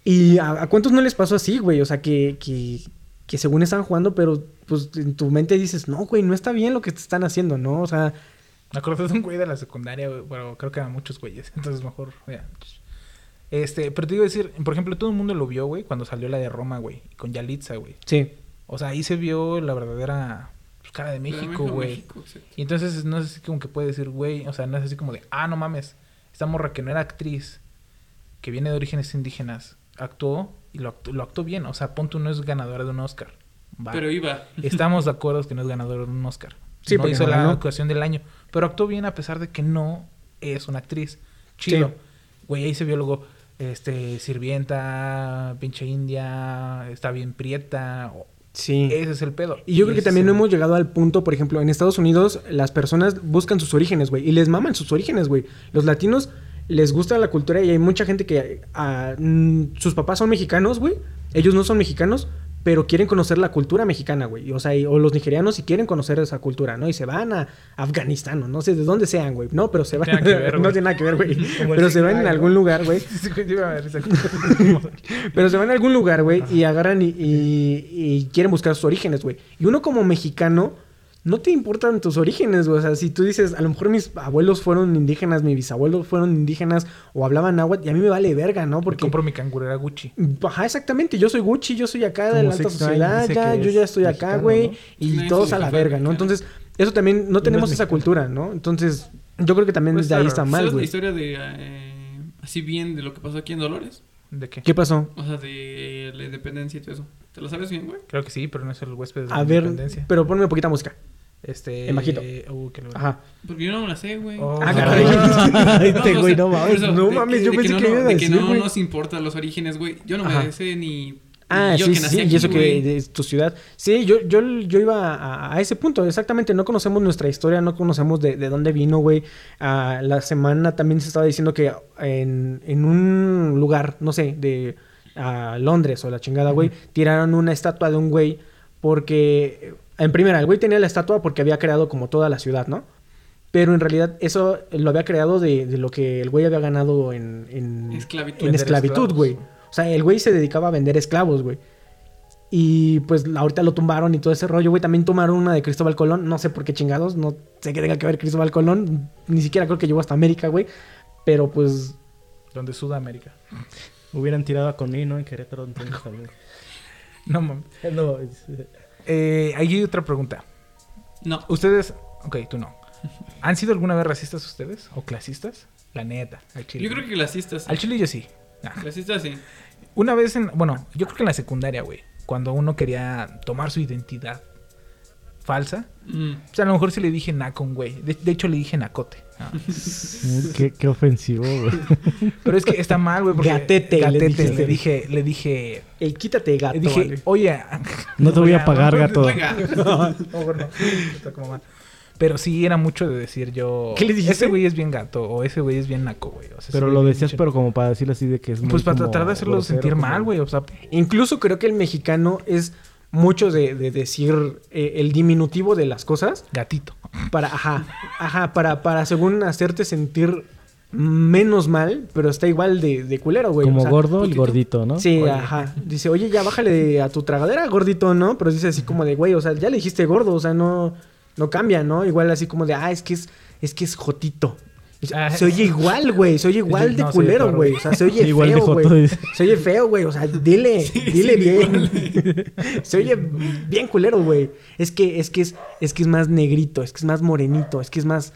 Y a, a cuántos no les pasó así, güey. O sea, que, que, que según estaban jugando, pero pues en tu mente dices, no, güey, no está bien lo que te están haciendo, ¿no? O sea, Me acuerdo de un güey de la secundaria, güey, pero creo que eran muchos güeyes, entonces mejor, ya. Este, pero te digo decir, por ejemplo, todo el mundo lo vio, güey, cuando salió la de Roma, güey, con Yalitza, güey. sí. O sea, ahí se vio la verdadera pues, cara de México, güey. Y entonces no es así como que puede decir, güey, o sea, no es así como de, ah, no mames, esta morra que no era actriz, que viene de orígenes indígenas, actuó y lo actuó, lo actuó bien. O sea, Ponto no es ganadora de un Oscar. Va. Pero iba. Estamos de acuerdo que no es ganadora de un Oscar. Sí, no porque hizo no la ganó. actuación del año. Pero actuó bien a pesar de que no es una actriz. Chido. Sí. Güey, ahí se vio luego, este, sirvienta, pinche india, está bien prieta. Sí. Ese es el pedo. Y yo creo que también no el- hemos llegado al punto, por ejemplo, en Estados Unidos las personas buscan sus orígenes, güey, y les maman sus orígenes, güey. Los latinos les gusta la cultura y hay mucha gente que ah, mm, sus papás son mexicanos, güey. Ellos no son mexicanos, pero quieren conocer la cultura mexicana, güey. O sea, y- o los nigerianos si quieren conocer esa cultura, ¿no? Y se van a Afganistán, o no sé de dónde sean, güey. No, pero se van. tiene que ver, no tiene nada que ver, güey. Pero se van en algún lugar, güey. Pero se van a algún lugar, güey, y agarran y, y- y quieren buscar sus orígenes, güey. Y uno como mexicano, no te importan tus orígenes, güey. O sea, si tú dices, a lo mejor mis abuelos fueron indígenas, mis bisabuelos fueron indígenas o hablaban náhuatl, y a mí me vale verga, ¿no? Porque Porque... compro mi cangurera Gucci. Ajá, exactamente. Yo soy Gucci, yo soy acá de la alta sociedad, ya, yo ya estoy acá, güey. ¿no? Y todos a la verga, ¿no? Entonces, eso también, no tenemos esa mexicano. cultura, ¿no? Entonces, yo creo que también Pues de ahí está mal, ¿Sabes la güey. historia de eh, así bien de lo que pasó aquí en Dolores? ¿De qué? ¿Qué pasó? O sea, de la independencia y todo eso. ¿Te lo sabes bien, güey? Creo que sí, pero no es el huésped de A la ver, independencia. pero ponme poquita música. Este. en bajito. Uh, que lo- Ajá. Porque yo no me la sé, güey. Oh. Ah, caray. Este güey, no mames. No mames, yo pensé que no- iba a de que no nos importan los orígenes, güey. Yo no me sé ni... Ah, yo sí, que nací sí, aquí, y eso que güey. de tu ciudad. Sí, yo, yo, yo iba a, a ese punto, exactamente. No conocemos nuestra historia, no conocemos de, de dónde vino, güey. Ah, la semana también se estaba diciendo que en, en un lugar, no sé, de ah, Londres o la chingada, güey, tiraron una estatua de un güey porque, en primera, el güey tenía la estatua porque había creado como toda la ciudad, ¿no? Pero en realidad eso lo había creado de, de lo que el güey había ganado en, en Esclavitud. en esclavos. O sea, el güey se dedicaba a vender esclavos, güey. Y pues ahorita lo tumbaron y todo ese rollo, güey. También tomaron una de Cristóbal Colón. No sé por qué chingados. No sé qué tenga que ver Cristóbal Colón. Ni siquiera creo que llegó hasta América, güey. Pero pues... Donde Sudamérica. Hubieran tirado a Connie, ¿no? En Querétaro, entonces también. No mames. No, es- Eh, ahí hay otra pregunta. No. Ustedes. Ok, tú no. ¿Han sido alguna vez racistas ustedes? ¿O clasistas? La neta. Al chile. Yo creo que clasistas. Al chile yo sí. Ah. Clasistas sí. Una vez en. Bueno, yo creo que en la secundaria, güey. Cuando uno quería tomar su identidad falsa. Mm. O sea, a lo mejor sí le dije naco a un güey. De, de hecho, le dije nacote. Ah. qué, qué ofensivo, güey. Pero es que está mal, güey. porque- Gatete, le Gatete. Le dije. Le dije. El quítate, gato. Le dije, vale. oye. No te voy a pagar, no, gato. No, no, está como mal. Pero sí era mucho de decir yo. ¿Qué le dijiste? Ese güey es bien gato o ese güey es bien naco, güey. O sea, Pero lo decías, pero como para decirlo así de que es muy Pues para tratar de hacerlo grosero, sentir como- mal, güey. O sea, Incluso creo que el mexicano es mucho de, de decir eh, el diminutivo de las cosas. gatito. Para, ajá, ajá, para, para según hacerte sentir menos mal, pero está igual de, de culero, güey. Como O sea, gordo, el putito. gordito, ¿no? Sí, Oye. ajá. Dice, oye, ya bájale a tu tragadera, gordito, ¿no? Pero dice así como de, güey, o sea, ya le dijiste gordo, o sea, no, no cambia, ¿no? Igual así como de, ah, es que es, es que es jotito. Ah. Se oye igual, güey, se oye igual de No, culero, güey. O sea, se oye Igual de feo, güey. Se oye feo, güey. O sea, dile, dile bien. se oye bien culero, güey. Es que, es que es, es que es más negrito, es que es más morenito, es que es más.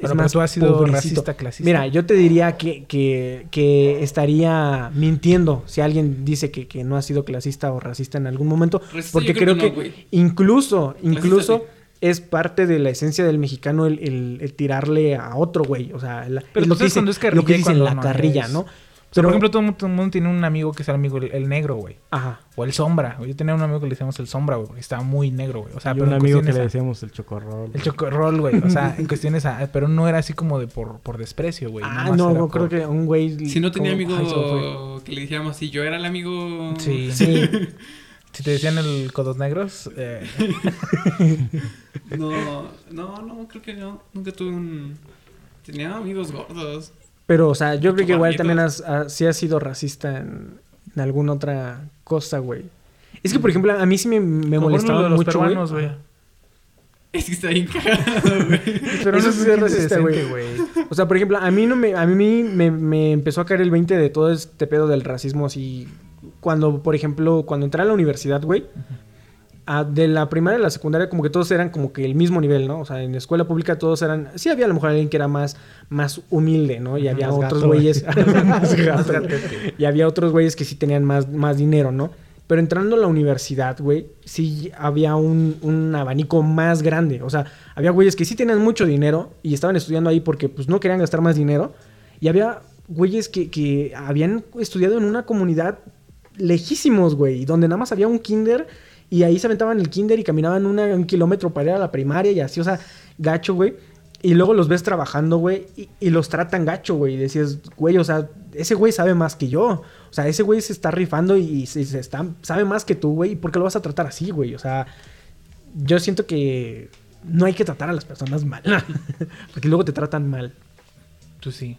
Pero, pero tú has sido pobrecito. racista, clasista. Mira, yo te diría que, que, que estaría mintiendo si alguien dice que, que no ha sido clasista o racista en algún momento. Porque creo creo que que, no, güey. incluso, Clasista incluso sí. Es parte de la esencia del mexicano el, el- el tirarle a otro güey. O sea, la- Pero es lo que sabes dice, cuando es lo que dicen la no carrilla, es. ¿no? O sea, por ejemplo, todo, el mundo- todo el mundo tiene un amigo que es el amigo el, el negro, güey. Ajá. O el sombra. Yo tenía un amigo que le decíamos el sombra, güey, porque estaba muy negro, güey. O sea, y pero un amigo que le decíamos el chocorrol. El chocorrol, güey. O sea, en cuestiones a... Pero no era así como de por, por desprecio, güey. Ah, nomás no, no, creo por- que un güey. Si no tenía como- amigo Ay, que le dijéramos así, yo era el amigo... Sí. Sí. Si te decían el codos negros, eh, No, no, no, creo que no. Nunca tuve un... Tenía amigos gordos. Pero, o sea, yo creo que igual también has, ha- sí has sido racista en, en alguna otra cosa, güey. Es que, por ejemplo, a mí sí me, me molestaba de los mucho, peruanos, güey. Es que está bien cagado, güey. Pero Eso no sí es racista, güey. O sea, por ejemplo, a mí no me, a mí me, me empezó a caer el 20 de todo este pedo del racismo así. Cuando, por ejemplo, cuando entré a la universidad, güey. de la primaria a la secundaria, como que todos eran como que el mismo nivel, ¿no? O sea, en escuela pública todos eran. Sí, había a lo mejor alguien que era más, más humilde, ¿no? Y había Más otros güeyes. y había otros güeyes que sí tenían más, más dinero, ¿no? Pero entrando a la universidad, güey, sí había un, un abanico más grande. O sea, había güeyes que sí tenían mucho dinero y estaban estudiando ahí porque pues no querían gastar más dinero. Y había güeyes que, que habían estudiado en una comunidad lejísimos, güey, donde nada más había un kinder y ahí se aventaban el kinder y caminaban un kilómetro para ir a la primaria y así, o sea, gacho, güey. Y luego los ves trabajando, güey, y, los tratan gacho, güey. Y decías, güey, o sea, ese güey sabe más que yo. O sea, ese güey se está rifando y se, está, sabe más que tú, güey. ¿Y por qué lo vas a tratar así, güey? O sea, yo siento que no hay que tratar a las personas mal. Porque luego te tratan mal. Tú sí.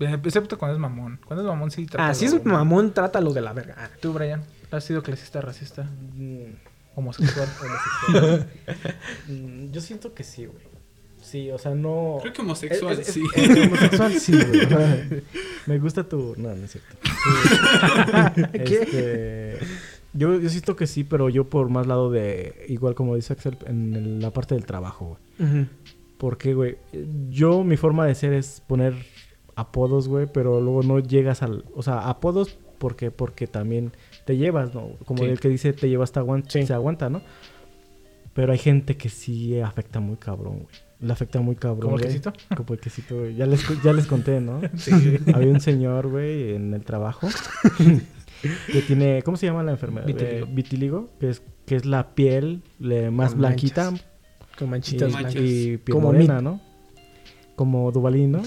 Eh, Excepto cuando es mamón. Cuando es mamón sí trata Ah, si es mamón, trátalo de la verga. Ah, Tú, Brian, ¿has sido clasista, racista, Mm, homosexual? mm, Yo siento que sí, güey. Sí, o sea, no... Creo que homosexual, Es- es- sí. es- es homosexual, sí, güey. Me gusta tu... No, no es cierto. ¿Qué? Este, Yo, yo siento que sí, pero yo por más lado de... Igual como dice Axel, en el- la parte del trabajo, güey. Porque, güey, yo mi forma de ser es poner apodos, güey, pero luego no llegas al... O sea, apodos porque porque también te llevas, ¿no? Como Sí. el que dice te llevas, te aguanta, Sí. se aguanta, ¿no? Pero hay gente que sí afecta muy cabrón, güey. Le afecta muy cabrón, ¿Como el güey. quesito? Como el quesito, güey. Ya les, ya les conté, ¿no? Sí. Había un señor, güey, en el trabajo que tiene... ¿Cómo se llama la enfermedad? Vitiligo. Eh, vitiligo, que es, que es la piel le- más Con blanquita, manchas. Con y, manchitas manchas. blancas. y piel Como morena. ¿no? Como Dubalín, ¿no?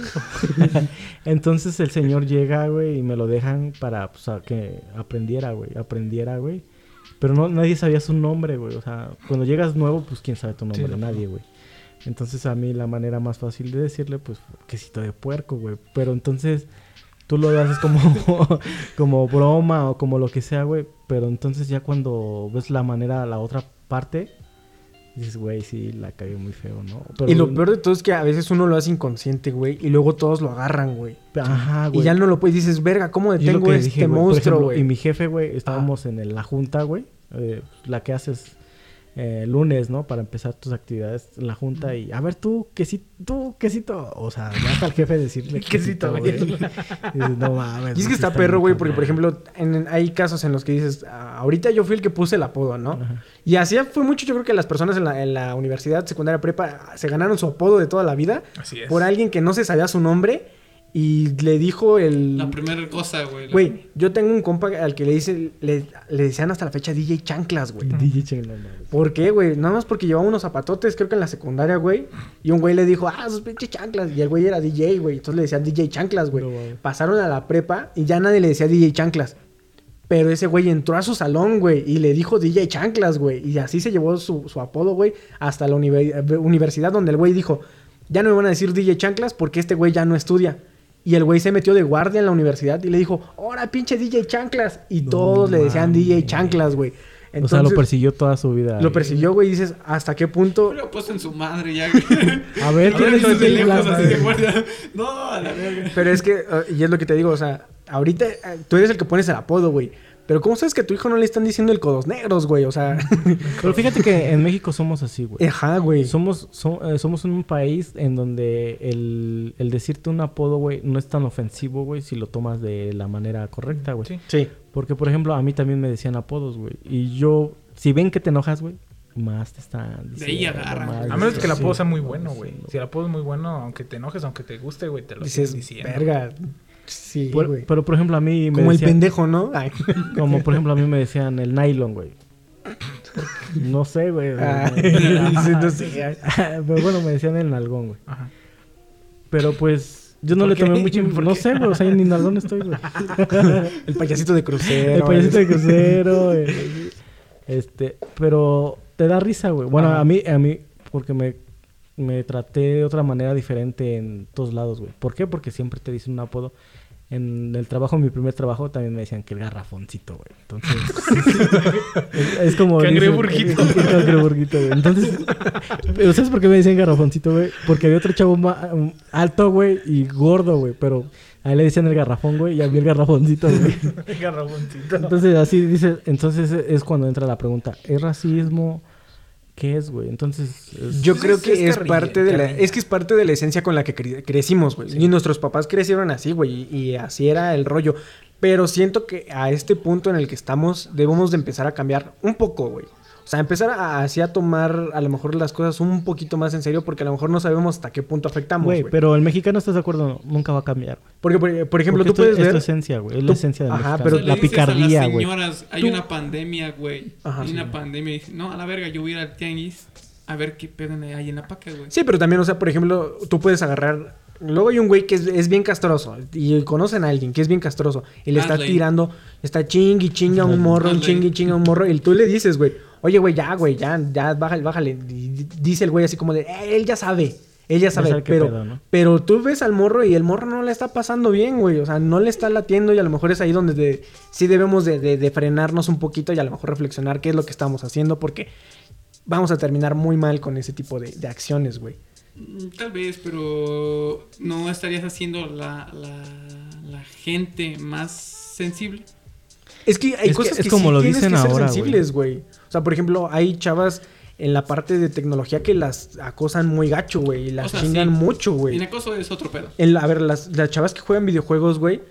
Entonces el señor llega, güey, y me lo dejan para pues, a que aprendiera, güey. Aprendiera, güey. Pero no, nadie sabía su nombre, güey. O sea, cuando llegas nuevo, pues quién sabe tu nombre, Sí, nadie, güey. Entonces a mí la manera más fácil de decirle, pues, quesito de puerco, güey. Pero entonces tú lo haces como, como broma o como lo que sea, güey. Pero entonces ya cuando ves la manera, la otra parte, dices, güey, sí, la cagué muy feo, ¿no? Pero- Y lo peor de todo es que a veces uno lo hace inconsciente, güey. Y luego todos lo agarran, güey. Ajá, güey. Y ya no lo puedes. Dices, verga, ¿cómo es detengo que este dije, monstruo, güey? Y mi jefe, güey, estábamos en el- la junta, güey. eh, la que haces eh, lunes, ¿no? Para empezar tus actividades en la junta. Y, a ver, tú, quesito, tú, quesito. O sea, ya está el jefe decirle quesito, güey. Y dices, no mames. Y es que sí está perro, güey, porque por ejemplo, en- hay casos en los que dices, "Ah, ahorita yo fui el que puse el apodo, ¿no? Ajá. Y así fue mucho, yo creo que las personas en la, en la universidad, secundaria, prepa, se ganaron su apodo de toda la vida Así es. por alguien que no se sabía su nombre y le dijo el... La primera cosa, güey. la- Güey, yo tengo un compa al que le dice, le, le decían hasta la fecha DJ Chanclas, güey. DJ mames. ¿Por qué, güey? Nada más porque llevaba unos zapatotes, creo que en la secundaria, güey. Y un güey le dijo, ah, sus pinches chanclas. Y el güey era DJ, güey. Entonces le decían DJ Chanclas, güey. No. Pasaron a la prepa y ya nadie le decía DJ Chanclas. Pero ese güey entró a su salón, güey, y le dijo DJ Chanclas, güey. Y así se llevó su, su apodo, güey, hasta la univer- universidad donde el güey dijo, ya no me van a decir DJ Chanclas porque este güey ya no estudia. Y el güey se metió de guardia en la universidad y le dijo, ahora pinche DJ Chanclas. Y No todos le decían DJ. Chanclas, güey. o sea, lo Entonces- persiguió toda su vida. lo persiguió, güey, y dices, ¿hasta qué punto? Lo he puesto en su madre ya, güey. A ver, ¿quién es lejos, así de guardia. No, a la verga. Pero es que, eh, y es lo que te digo, o sea, ahorita eh, tú eres el que pones el apodo, güey. Pero ¿cómo sabes que a tu hijo no le están diciendo el codos negros, güey? O sea, Pero fíjate que en México somos así, güey. ajá, güey. Somos, so- eh, somos un país en donde el, el decirte un apodo, güey, no es tan ofensivo, güey, si lo tomas de la manera correcta, güey. Sí. Sí. Porque, por ejemplo, a mí también me decían apodos, güey. Y yo, si ven que te enojas, güey, más te están De ahí diciendo, agarran, más. A menos que el sí. apodo sea muy bueno, güey. Sí, Si el apodo es muy bueno, aunque te enojes, aunque te guste, güey, te lo Dices, siguen diciendo. verga. Sí, Por- güey. pero, por ejemplo, a mí me Como el pendejo, ¿no? Ay. Como, por ejemplo, a mí me decían el nylon, güey. No sé, güey. Sí, no sé. Pero bueno, me decían el nalgón, güey. Ajá. Pero pues... Yo no ¿Por le qué? tomé mucho... ¿Por No qué? sé, güey. O sea, ni nalgón estoy, güey. El payasito de crucero. El payasito de crucero. este, pero te da risa, güey. Bueno, Ajá. a mí, a mí, porque me, me traté de otra manera diferente en todos lados, güey. ¿Por qué? Porque siempre te dicen un apodo. En el trabajo, mi primer trabajo, también me decían que el garrafoncito, güey. Entonces, es, es como... Cangreburguito. el Cangreburguito, güey. Entonces, ¿sabes por qué me decían garrafoncito, güey? Porque había otro chavo ma- alto, güey, y gordo, güey. Pero a él le decían el garrafón, güey, y a mí el garrafoncito, güey. Garrafoncito. Entonces, así dice, entonces es cuando entra la pregunta, ¿es racismo? ¿Qué es, güey? Entonces, es- Yo creo es- que es parte de la... Es que es parte de la esencia con la que cre- crecimos, güey. Y nuestros papás crecieron así, güey. Y, y así era el rollo. Pero siento que a este punto en el que estamos debemos de empezar a cambiar un poco, güey. O sea, empezar a, así a tomar a lo mejor las cosas un poquito más en serio porque a lo mejor no sabemos hasta qué punto afectamos, güey, pero el mexicano, ¿estás de acuerdo? Nunca va a cambiar. Porque, por, por ejemplo, Porque tú puedes esto- es ver... tu esencia, güey. Es la esencia del Ajá, mexicano. pero la le dices a picardía, las güey. señoras, hay Tú- una pandemia, güey. Ajá, hay sí. una pandemia. Y no, a la verga, yo voy a ir al tianguis. a ver qué pedo hay en la paca, güey. Sí, pero también, o sea, por ejemplo, tú puedes agarrar. Luego hay un güey que es, es bien castroso. Y conocen a alguien que es bien castroso. Y le está tirando. Está chingui chinga a un morro, un Hazle. chingui chinga a un morro. Y tú le dices, güey, oye, güey, ya, güey, ya, ya, bájale, bájale. Y di- dice el güey así como de, "Eh, él ya sabe. Él ya sabe, sabe qué pero, pedo, ¿no? pero tú ves al morro y el morro no le está pasando bien, güey. O sea, no le está latiendo y a lo mejor es ahí donde de- sí debemos de, de- de frenarnos un poquito y a lo mejor reflexionar qué es lo que estamos haciendo porque vamos a terminar muy mal con ese tipo de, de acciones, güey. Mm, Tal vez, pero no estarías haciendo la, la, la gente más sensible. Es que hay Es que cosas que, es como sí lo tienes dicen que ser ahora, sensibles, güey. O sea, por ejemplo, hay chavas en la parte de tecnología que las acosan muy gacho, güey. Y las O sea, chingan sí. mucho, En güey. acoso es otro pedo. En la- a ver, las, las chavas que juegan videojuegos, güey,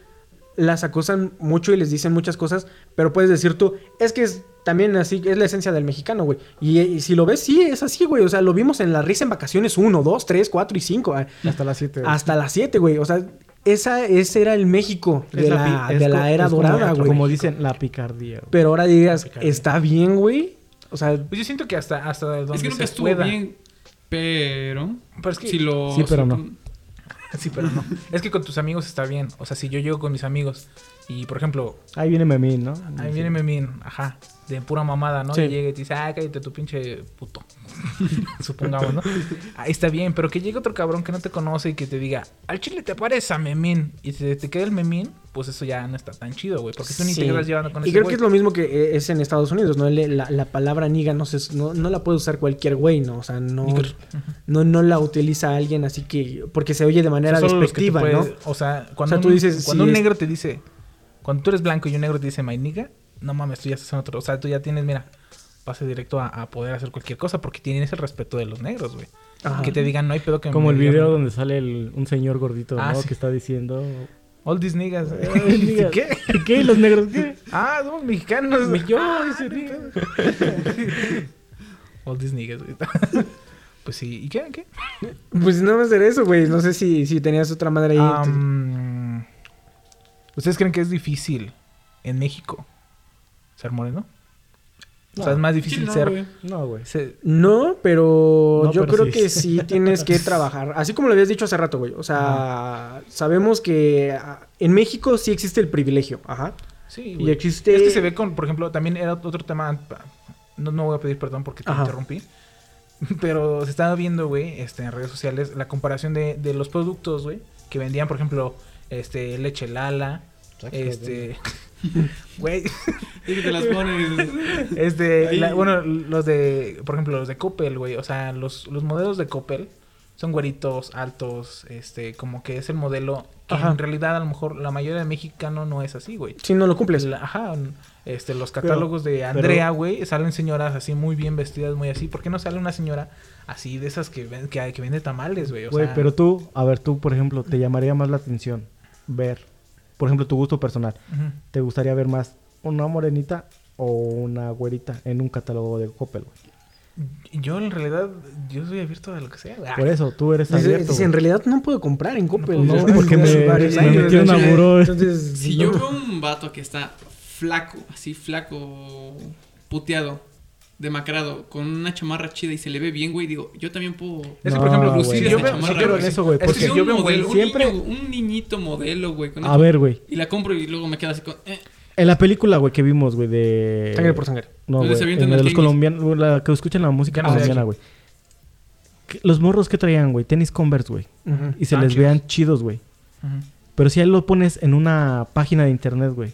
las acosan mucho y les dicen muchas cosas, pero puedes decir tú, es que es también así, es la esencia del mexicano, güey. Y, y si lo ves, sí, es así, güey. O sea, lo vimos en la risa en vacaciones 1, 2, 3, 4 y 5. Hasta las 7. Hasta las 7, güey. O sea, esa, ese era el México de la de la era dorada, güey. Como dicen, la picardía. Pero ahora digas. ¿está bien, güey? O sea, Pues yo siento que hasta, hasta donde Es que nunca se estuvo pueda. bien, pero... Pero es que- si lo, Sí, pero no. Sí, pero no. es que con tus amigos está bien. O sea, si yo llego con mis amigos y, por ejemplo, Ahí viene Memín, ¿no? ahí viene Memín, ajá, de pura mamada, ¿no? Sí. Y llega y te dice, ah, cállate tu pinche puto. Supongamos, ¿no? Ahí está bien, pero que llegue otro cabrón que no te conoce y que te diga, al chile te parece a Memín. Y si te queda el Memín, pues eso ya no está tan chido, güey. Porque tú ni sí. te quedas llevando con Y ese creo güey. que es lo mismo que eh, es en Estados Unidos, ¿no? La, la palabra niga no, se, no, no la puede usar cualquier güey, ¿no? O sea, no, no, no la utiliza alguien así que... Porque se oye de manera O sea, despectiva, puedes- ¿no? O sea, cuando, O sea, tú un, dices, cuando si un es- negro te dice, cuando tú eres blanco y un negro te dice my nigga, no mames, tú ya estás en otro. O sea, tú ya tienes, mira, pase directo a, a poder hacer cualquier cosa porque tienes el respeto de los negros, güey. Ajá. Que te digan, no hay pedo que me Como el video donde sale el- un señor gordito, Ah, ¿no? sí. Que está diciendo... All these niggas. Diga, ¿Qué? ¿Qué? ¿Los negros qué? Ah, somos mexicanos. Me- yo, Ah, ese no nigga. All these niggas. güey. pues sí. ¿Y qué? ¿Qué? Pues no va a ser eso, güey. No sé si, si tenías otra madre ahí. ¿Ustedes creen que es difícil en México ser moreno? O sea, es más difícil Sí, no, ser... No, güey. se- No, pero No, yo pero creo sí. que sí tienes que trabajar. Así como lo habías dicho hace rato, güey. O sea, sabemos que ah, en México sí existe el privilegio. Ajá. Sí, Y existe... Es que se ve con, por ejemplo, también era otro tema. No, no voy a pedir perdón porque te Ajá. interrumpí. Pero se estaba viendo, güey, este, en redes sociales, la comparación de, de los productos, güey, que vendían, por ejemplo, este, leche Lala, este, güey, Y que te las pones... este, la- bueno, los de, por ejemplo, los de Coppel, güey, o sea, los, los modelos de Coppel son güeritos, altos, este, como que es el modelo que Ajá. en realidad a lo mejor la mayoría de mexicano no es así, güey. Si no lo cumples. La- ajá, este, los catálogos de Andrea, güey, salen señoras así muy bien vestidas, muy así. ¿Por qué no sale una señora así de esas que, ven- que, que vende tamales, güey? O Güey, sea, pero tú, a ver, tú, por ejemplo, te llamaría más la atención ver, por ejemplo, tu gusto personal. ¿Te gustaría ver más una morenita o una güerita en un catálogo de Coppel, güey? Yo en realidad, yo soy abierto a lo que sea. güey. Por eso, tú eres abierto. dice, en realidad no puedo comprar en Coppel. No, porque me- me años, metieron ¿no? a buró. Entonces, Si no. yo veo un vato que está flaco, así flaco, puteado, demacrado, con una chamarra chida y se le ve bien, güey, digo, yo también puedo... Es que, por ejemplo, Sí, yo veo, chamarra, yo- güey. eso, güey, porque yo veo un modelo, güey, un siempre- niño- un niñito modelo, güey, con A ver, güey. y la compro y luego me quedo así con... eh, En la película, güey, que vimos, güey, de... Sangre por sangre. No, güey. En de los colombianos, la que escuchan la música colombiana, aquí. güey. Los morros que traían, güey, tenis Converse, güey. Y se Ah, les chidos. vean chidos, güey. Pero si ahí lo pones en una página de internet, güey.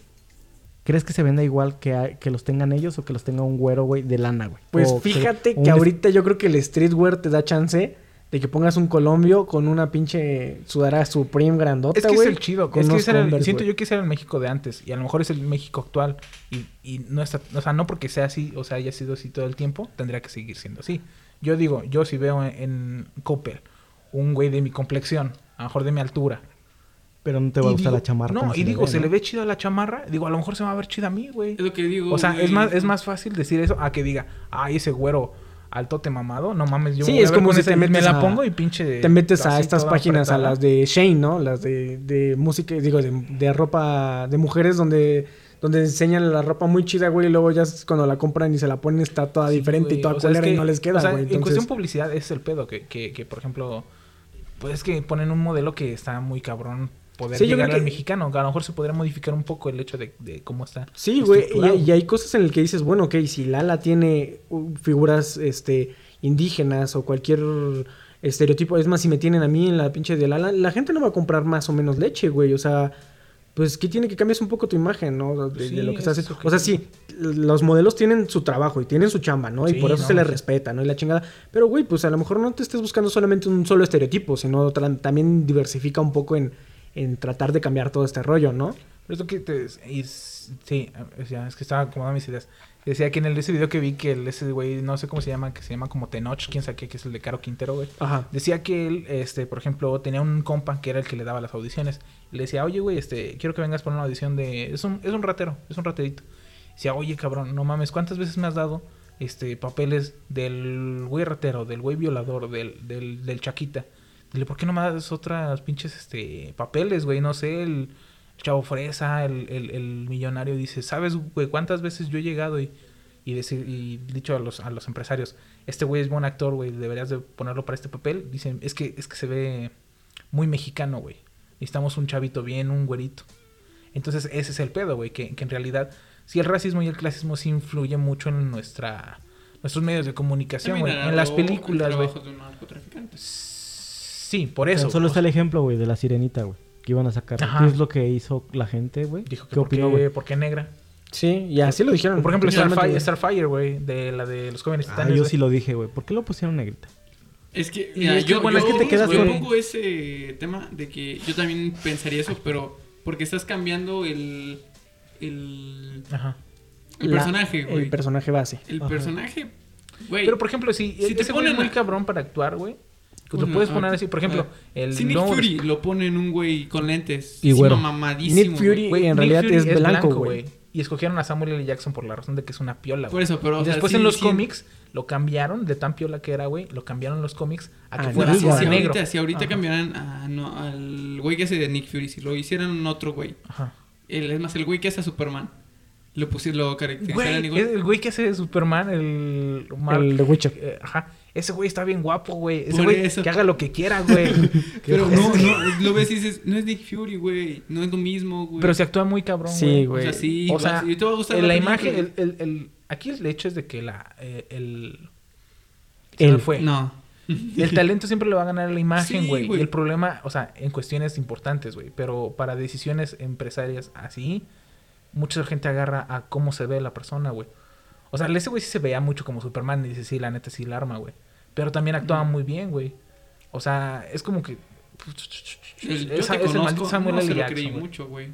¿Crees que se venda igual que, a- que los tengan ellos o que los tenga un güero, güey, de lana, güey? Pues O fíjate que ahorita yo creo que el streetwear te da chance de que pongas un colombio con una pinche sudara Supreme grandota, Es que es güey. el chido. con Es que el- siento güey. yo que ese era el México de antes. Y a lo mejor es el México actual. Y, y no está... O sea, no porque sea así, o sea, haya sido así todo el tiempo, tendría que seguir siendo así. Yo digo, yo si veo en, en Coppel un güey de mi complexión, a lo mejor de mi altura, Pero no te va a Y gustar digo- la chamarra. No, y digo, ve, se ¿no? le ve chido la chamarra. Digo, a lo mejor se me va a ver chida a mí, güey. es lo que digo, O sea, güey. es más, es más fácil decir eso a que diga, ay, ese güero altote mamado. No mames, yo Sí, me es como si te me metes la a- pongo y pinche... Te metes a estas páginas, a las de Shane, ¿no? Las de, de música, digo, de, de ropa de mujeres donde donde enseñan la ropa muy chida, güey, y luego ya cuando la compran y se la ponen está toda Sí, diferente güey, y toda o sea, es culera y no les queda, o sea, güey. En cuestión publicidad es el pedo que, que, que, por ejemplo, pues es que ponen un modelo que está muy cabrón poder Sí, llegar al que- mexicano. A lo mejor se podría modificar un poco el hecho de, de cómo está. Sí, güey, y, hay cosas en las que dices, bueno, ok, si Lala tiene uh, figuras este, indígenas o cualquier estereotipo, es más, si me tienen a mí en la pinche de Lala, la gente no va a comprar más o menos leche, güey, o sea, pues que tiene que cambiar un poco tu imagen, ¿no? De, lo que estás haciendo. que O sea, sí, los modelos tienen su trabajo y tienen su chamba, ¿no? Y por eso no, se les sí. respeta, ¿no? Y la chingada. Pero, güey, pues a lo mejor no te estés buscando solamente un solo estereotipo, sino también diversifica un poco en, en tratar de cambiar todo este rollo, ¿no? Pero esto que te... y s- sí, es que estaba acomodando mis ideas. Decía que en el, ese video que vi que el, ese güey, no sé cómo se llama, que se llama como Tenoch, quién sabe qué, que es el de Caro Quintero, güey. Ajá. Decía que él, este, por ejemplo, tenía un compa que era el que le daba las audiciones. Le decía, oye, güey, este, quiero que vengas por una audición de... Es un, es un ratero, es un raterito. Decía, oye, cabrón, no mames, ¿cuántas veces me has dado este papeles del güey ratero, del güey violador, del, del, del chaquita? Dile, ¿por qué no me das otras pinches este, papeles, güey? No sé, el chavo fresa, el, el, el millonario dice, ¿sabes, güey, cuántas veces yo he llegado y, y, decir, y dicho a los, a los empresarios, este güey es buen actor, güey, deberías de ponerlo para este papel? Dicen, es que, es que se ve muy mexicano, güey. Necesitamos un chavito bien, un güerito. Entonces ese es el pedo, güey, que, que en realidad, si el racismo y el clasismo sí influyen mucho en nuestra nuestros medios de comunicación, güey. En las películas, güey. trabajo de un narcotraficante. Sí, por eso. Tan solo está el ejemplo, güey, de la sirenita, güey. Que iban a sacar. Ajá. ¿Qué es lo que hizo la gente, güey? Dijo que ¿Qué por opinó, qué, güey? por qué negra. Sí, y así lo dijeron. Por ejemplo. Starfire, Starfire, güey, de la de los jóvenes Ah, titanes. yo sí lo dije, güey. ¿Por qué lo pusieron negrita? Es que, mira, es que, yo, bueno, yo- es que te quedas yo con- pongo ese tema de que yo también pensaría eso, pero porque estás cambiando el el, Ajá. el La- personaje, güey. El personaje base. El Ajá. personaje, güey. Pero por ejemplo, si, Si te ese güey es ponen muy a- cabrón para actuar, güey. Lo Una- puedes ah, poner así, por ejemplo, ah. el si Nick Fury lo ponen un güey con lentes Y mamadísimo. Nick Fury- güey. En Nick realidad Fury es blanco, güey. Y escogieron a Samuel L. Jackson por la razón de que es una piola, Por güey. eso, pero o Y sea, después sí- en los sí- cómics lo cambiaron de tan piola que era, güey. Lo cambiaron en los cómics a que Ah, fuera no, si negro. ahorita, si ahorita Ajá. cambiaran a- no, al güey que hace de Nick Fury, si lo hicieran otro güey, Ajá. el, es más, el güey que hace a Superman, lo pusieron, lo caracterizaran Güey, igual. el güey que hace de Superman, el... Mark- El de Witcher. eh, ajá. Ese güey está bien guapo, güey. Ese güey eso. que haga lo que quiera, güey. Pero no, no, lo ves y dices, no es Nick Fury, güey, no es lo mismo, güey. Pero se actúa muy cabrón, Sí, güey. O güey. sea, sí, O sea, y te va a gustar en la la imagen, el, el, el- aquí el hecho es de que la, eh, el, El- fue. No. El talento siempre le va a ganar a la imagen, Sí, güey. güey. y el problema, o sea, en cuestiones importantes, güey. Pero para decisiones empresarias así, mucha gente agarra a cómo se ve la persona, güey. O sea, ese güey sí se veía mucho como Superman y dice, sí, la neta sí la arma, güey. Pero también actuaba muy bien, güey. O sea, es como que... Yo Es- te es conozco, Samuel no se lo Jackson, creí mucho, güey.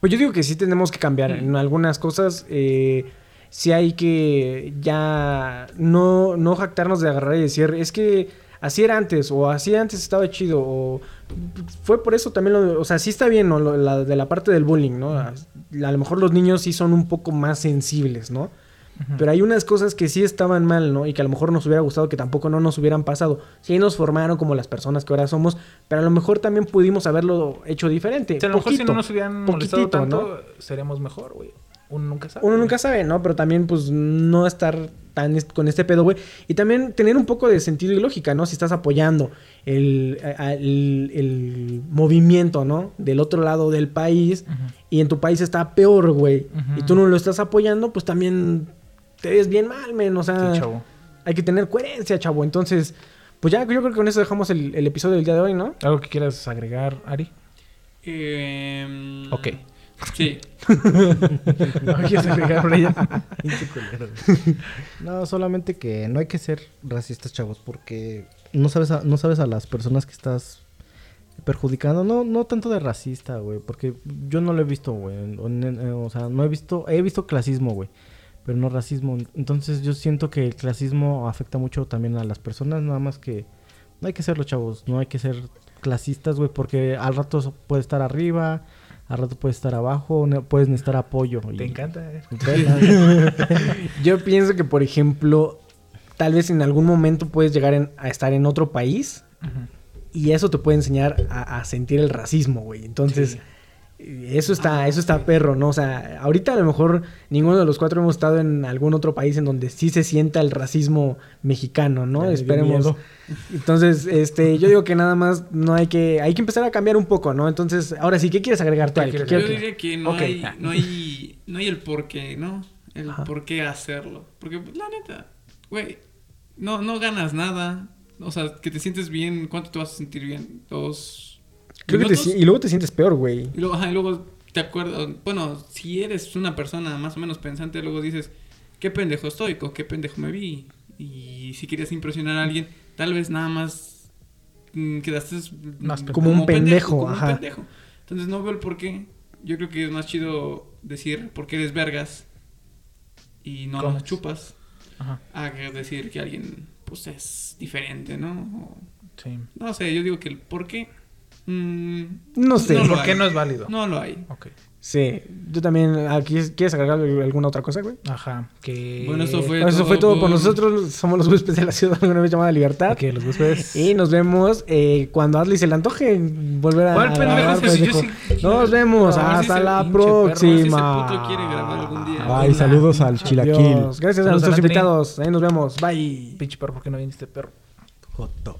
Pues yo digo que sí tenemos que cambiar Mm. en algunas cosas. Eh, sí hay que ya no, no jactarnos de agarrar y decir, es que así era antes, o así antes estaba chido, o fue por eso también, lo, o sea, sí está bien, ¿no? Lo- la, de la parte del bullying, ¿no? A, a lo mejor los niños sí son un poco más sensibles, ¿no? Pero hay unas cosas que sí estaban mal, ¿no? Y que a lo mejor nos hubiera gustado que tampoco no nos hubieran pasado. Sí nos formaron como las personas que ahora somos, pero a lo mejor también pudimos haberlo hecho diferente. O sea, a lo mejor si no nos hubieran molestado tanto, seríamos mejor, güey. Uno nunca sabe. Uno nunca sabe, ¿no? Pero también, pues, no estar tan est- con este pedo, güey. Y también tener un poco de sentido y lógica, ¿no? Si estás apoyando el, el, el movimiento, ¿no? Del otro lado del país y en tu país está peor, güey. Y tú no lo estás apoyando, pues también te ves bien mal, men. O sea, Sí, chavo. hay que tener coherencia, chavo. Entonces, pues ya, yo creo que con eso dejamos el, el episodio del día de hoy, ¿no? ¿Algo que quieras agregar, Ari? Eh, Ok. Sí. ¿No quieres agregar no, solamente que no hay que ser racistas, chavos, porque no sabes a, no sabes a las personas que estás perjudicando. No, no tanto de racista, güey, porque yo no lo he visto, güey. en- O sea, no he visto, he visto clasismo, güey, pero no racismo. Entonces yo siento que el clasismo afecta mucho también a las personas, nada más que no hay que serlo, chavos. No hay que ser clasistas, güey, porque al rato puede estar arriba, al rato puede estar abajo, puedes necesitar apoyo. y- Te encanta. eh. Yo pienso que, por ejemplo, tal vez en algún momento puedes llegar en- a estar en otro país y eso te puede enseñar a, a sentir el racismo, güey. Entonces, Sí. Eso está, eso está perro, ¿no? O sea, ahorita a lo mejor ninguno de los cuatro hemos estado en algún otro país en donde sí se sienta el racismo mexicano, ¿no? Esperemos. Entonces, este, yo digo que nada más no hay que, hay que empezar a cambiar un poco, ¿no? Entonces, ahora sí, ¿qué quieres agregar tú? ¿Qué Ale? ¿Qué quieres Yo diría que no, Ok. hay, no, hay, no hay el por qué, ¿no? El Ajá. por qué hacerlo. Porque, pues, la neta, güey, no, no ganas nada. O sea, que te sientes bien, ¿cuánto te vas a sentir bien? ¿Dos Creo que te y luego te sientes peor, güey. Y luego, ajá, y luego te acuerdas, bueno, si eres una persona más o menos pensante, luego dices, qué pendejo estoy, con qué pendejo me vi. Y si querías impresionar a alguien, tal vez nada más mm, quedaste Más mm, Como un pendejo, como un ajá. pendejo. Entonces no veo el por qué. Yo creo que es más chido decir porque eres vergas y no las chupas Ajá. a decir que alguien pues es diferente, ¿no? O- Sí. no sé, yo digo que el por qué mm, No sé. No lo ¿Por qué hay. no es válido? no lo hay. Ok. Sí, yo también. Aquí, ¿Quieres agregar alguna otra cosa, güey? Ajá. Que... Bueno, eso fue- Bueno, eso fue todo por por- nosotros. Somos los huéspedes de la ciudad alguna vez llamada Libertad. Que los huéspedes... Y nos vemos eh, cuando Adley se le antoje volver a. ¿Cuál a pendejo? grabar, Si yo pendejo. sí- Nos vemos. Si Hasta la pinche perro, si próxima. puto quiere grabar algún día. Bye, saludos al chilaquil. Adiós. Gracias a Saludos a nuestros invitados. Ahí nos vemos. Bye. Pinche perro, ¿por qué no viniste perro? Joto.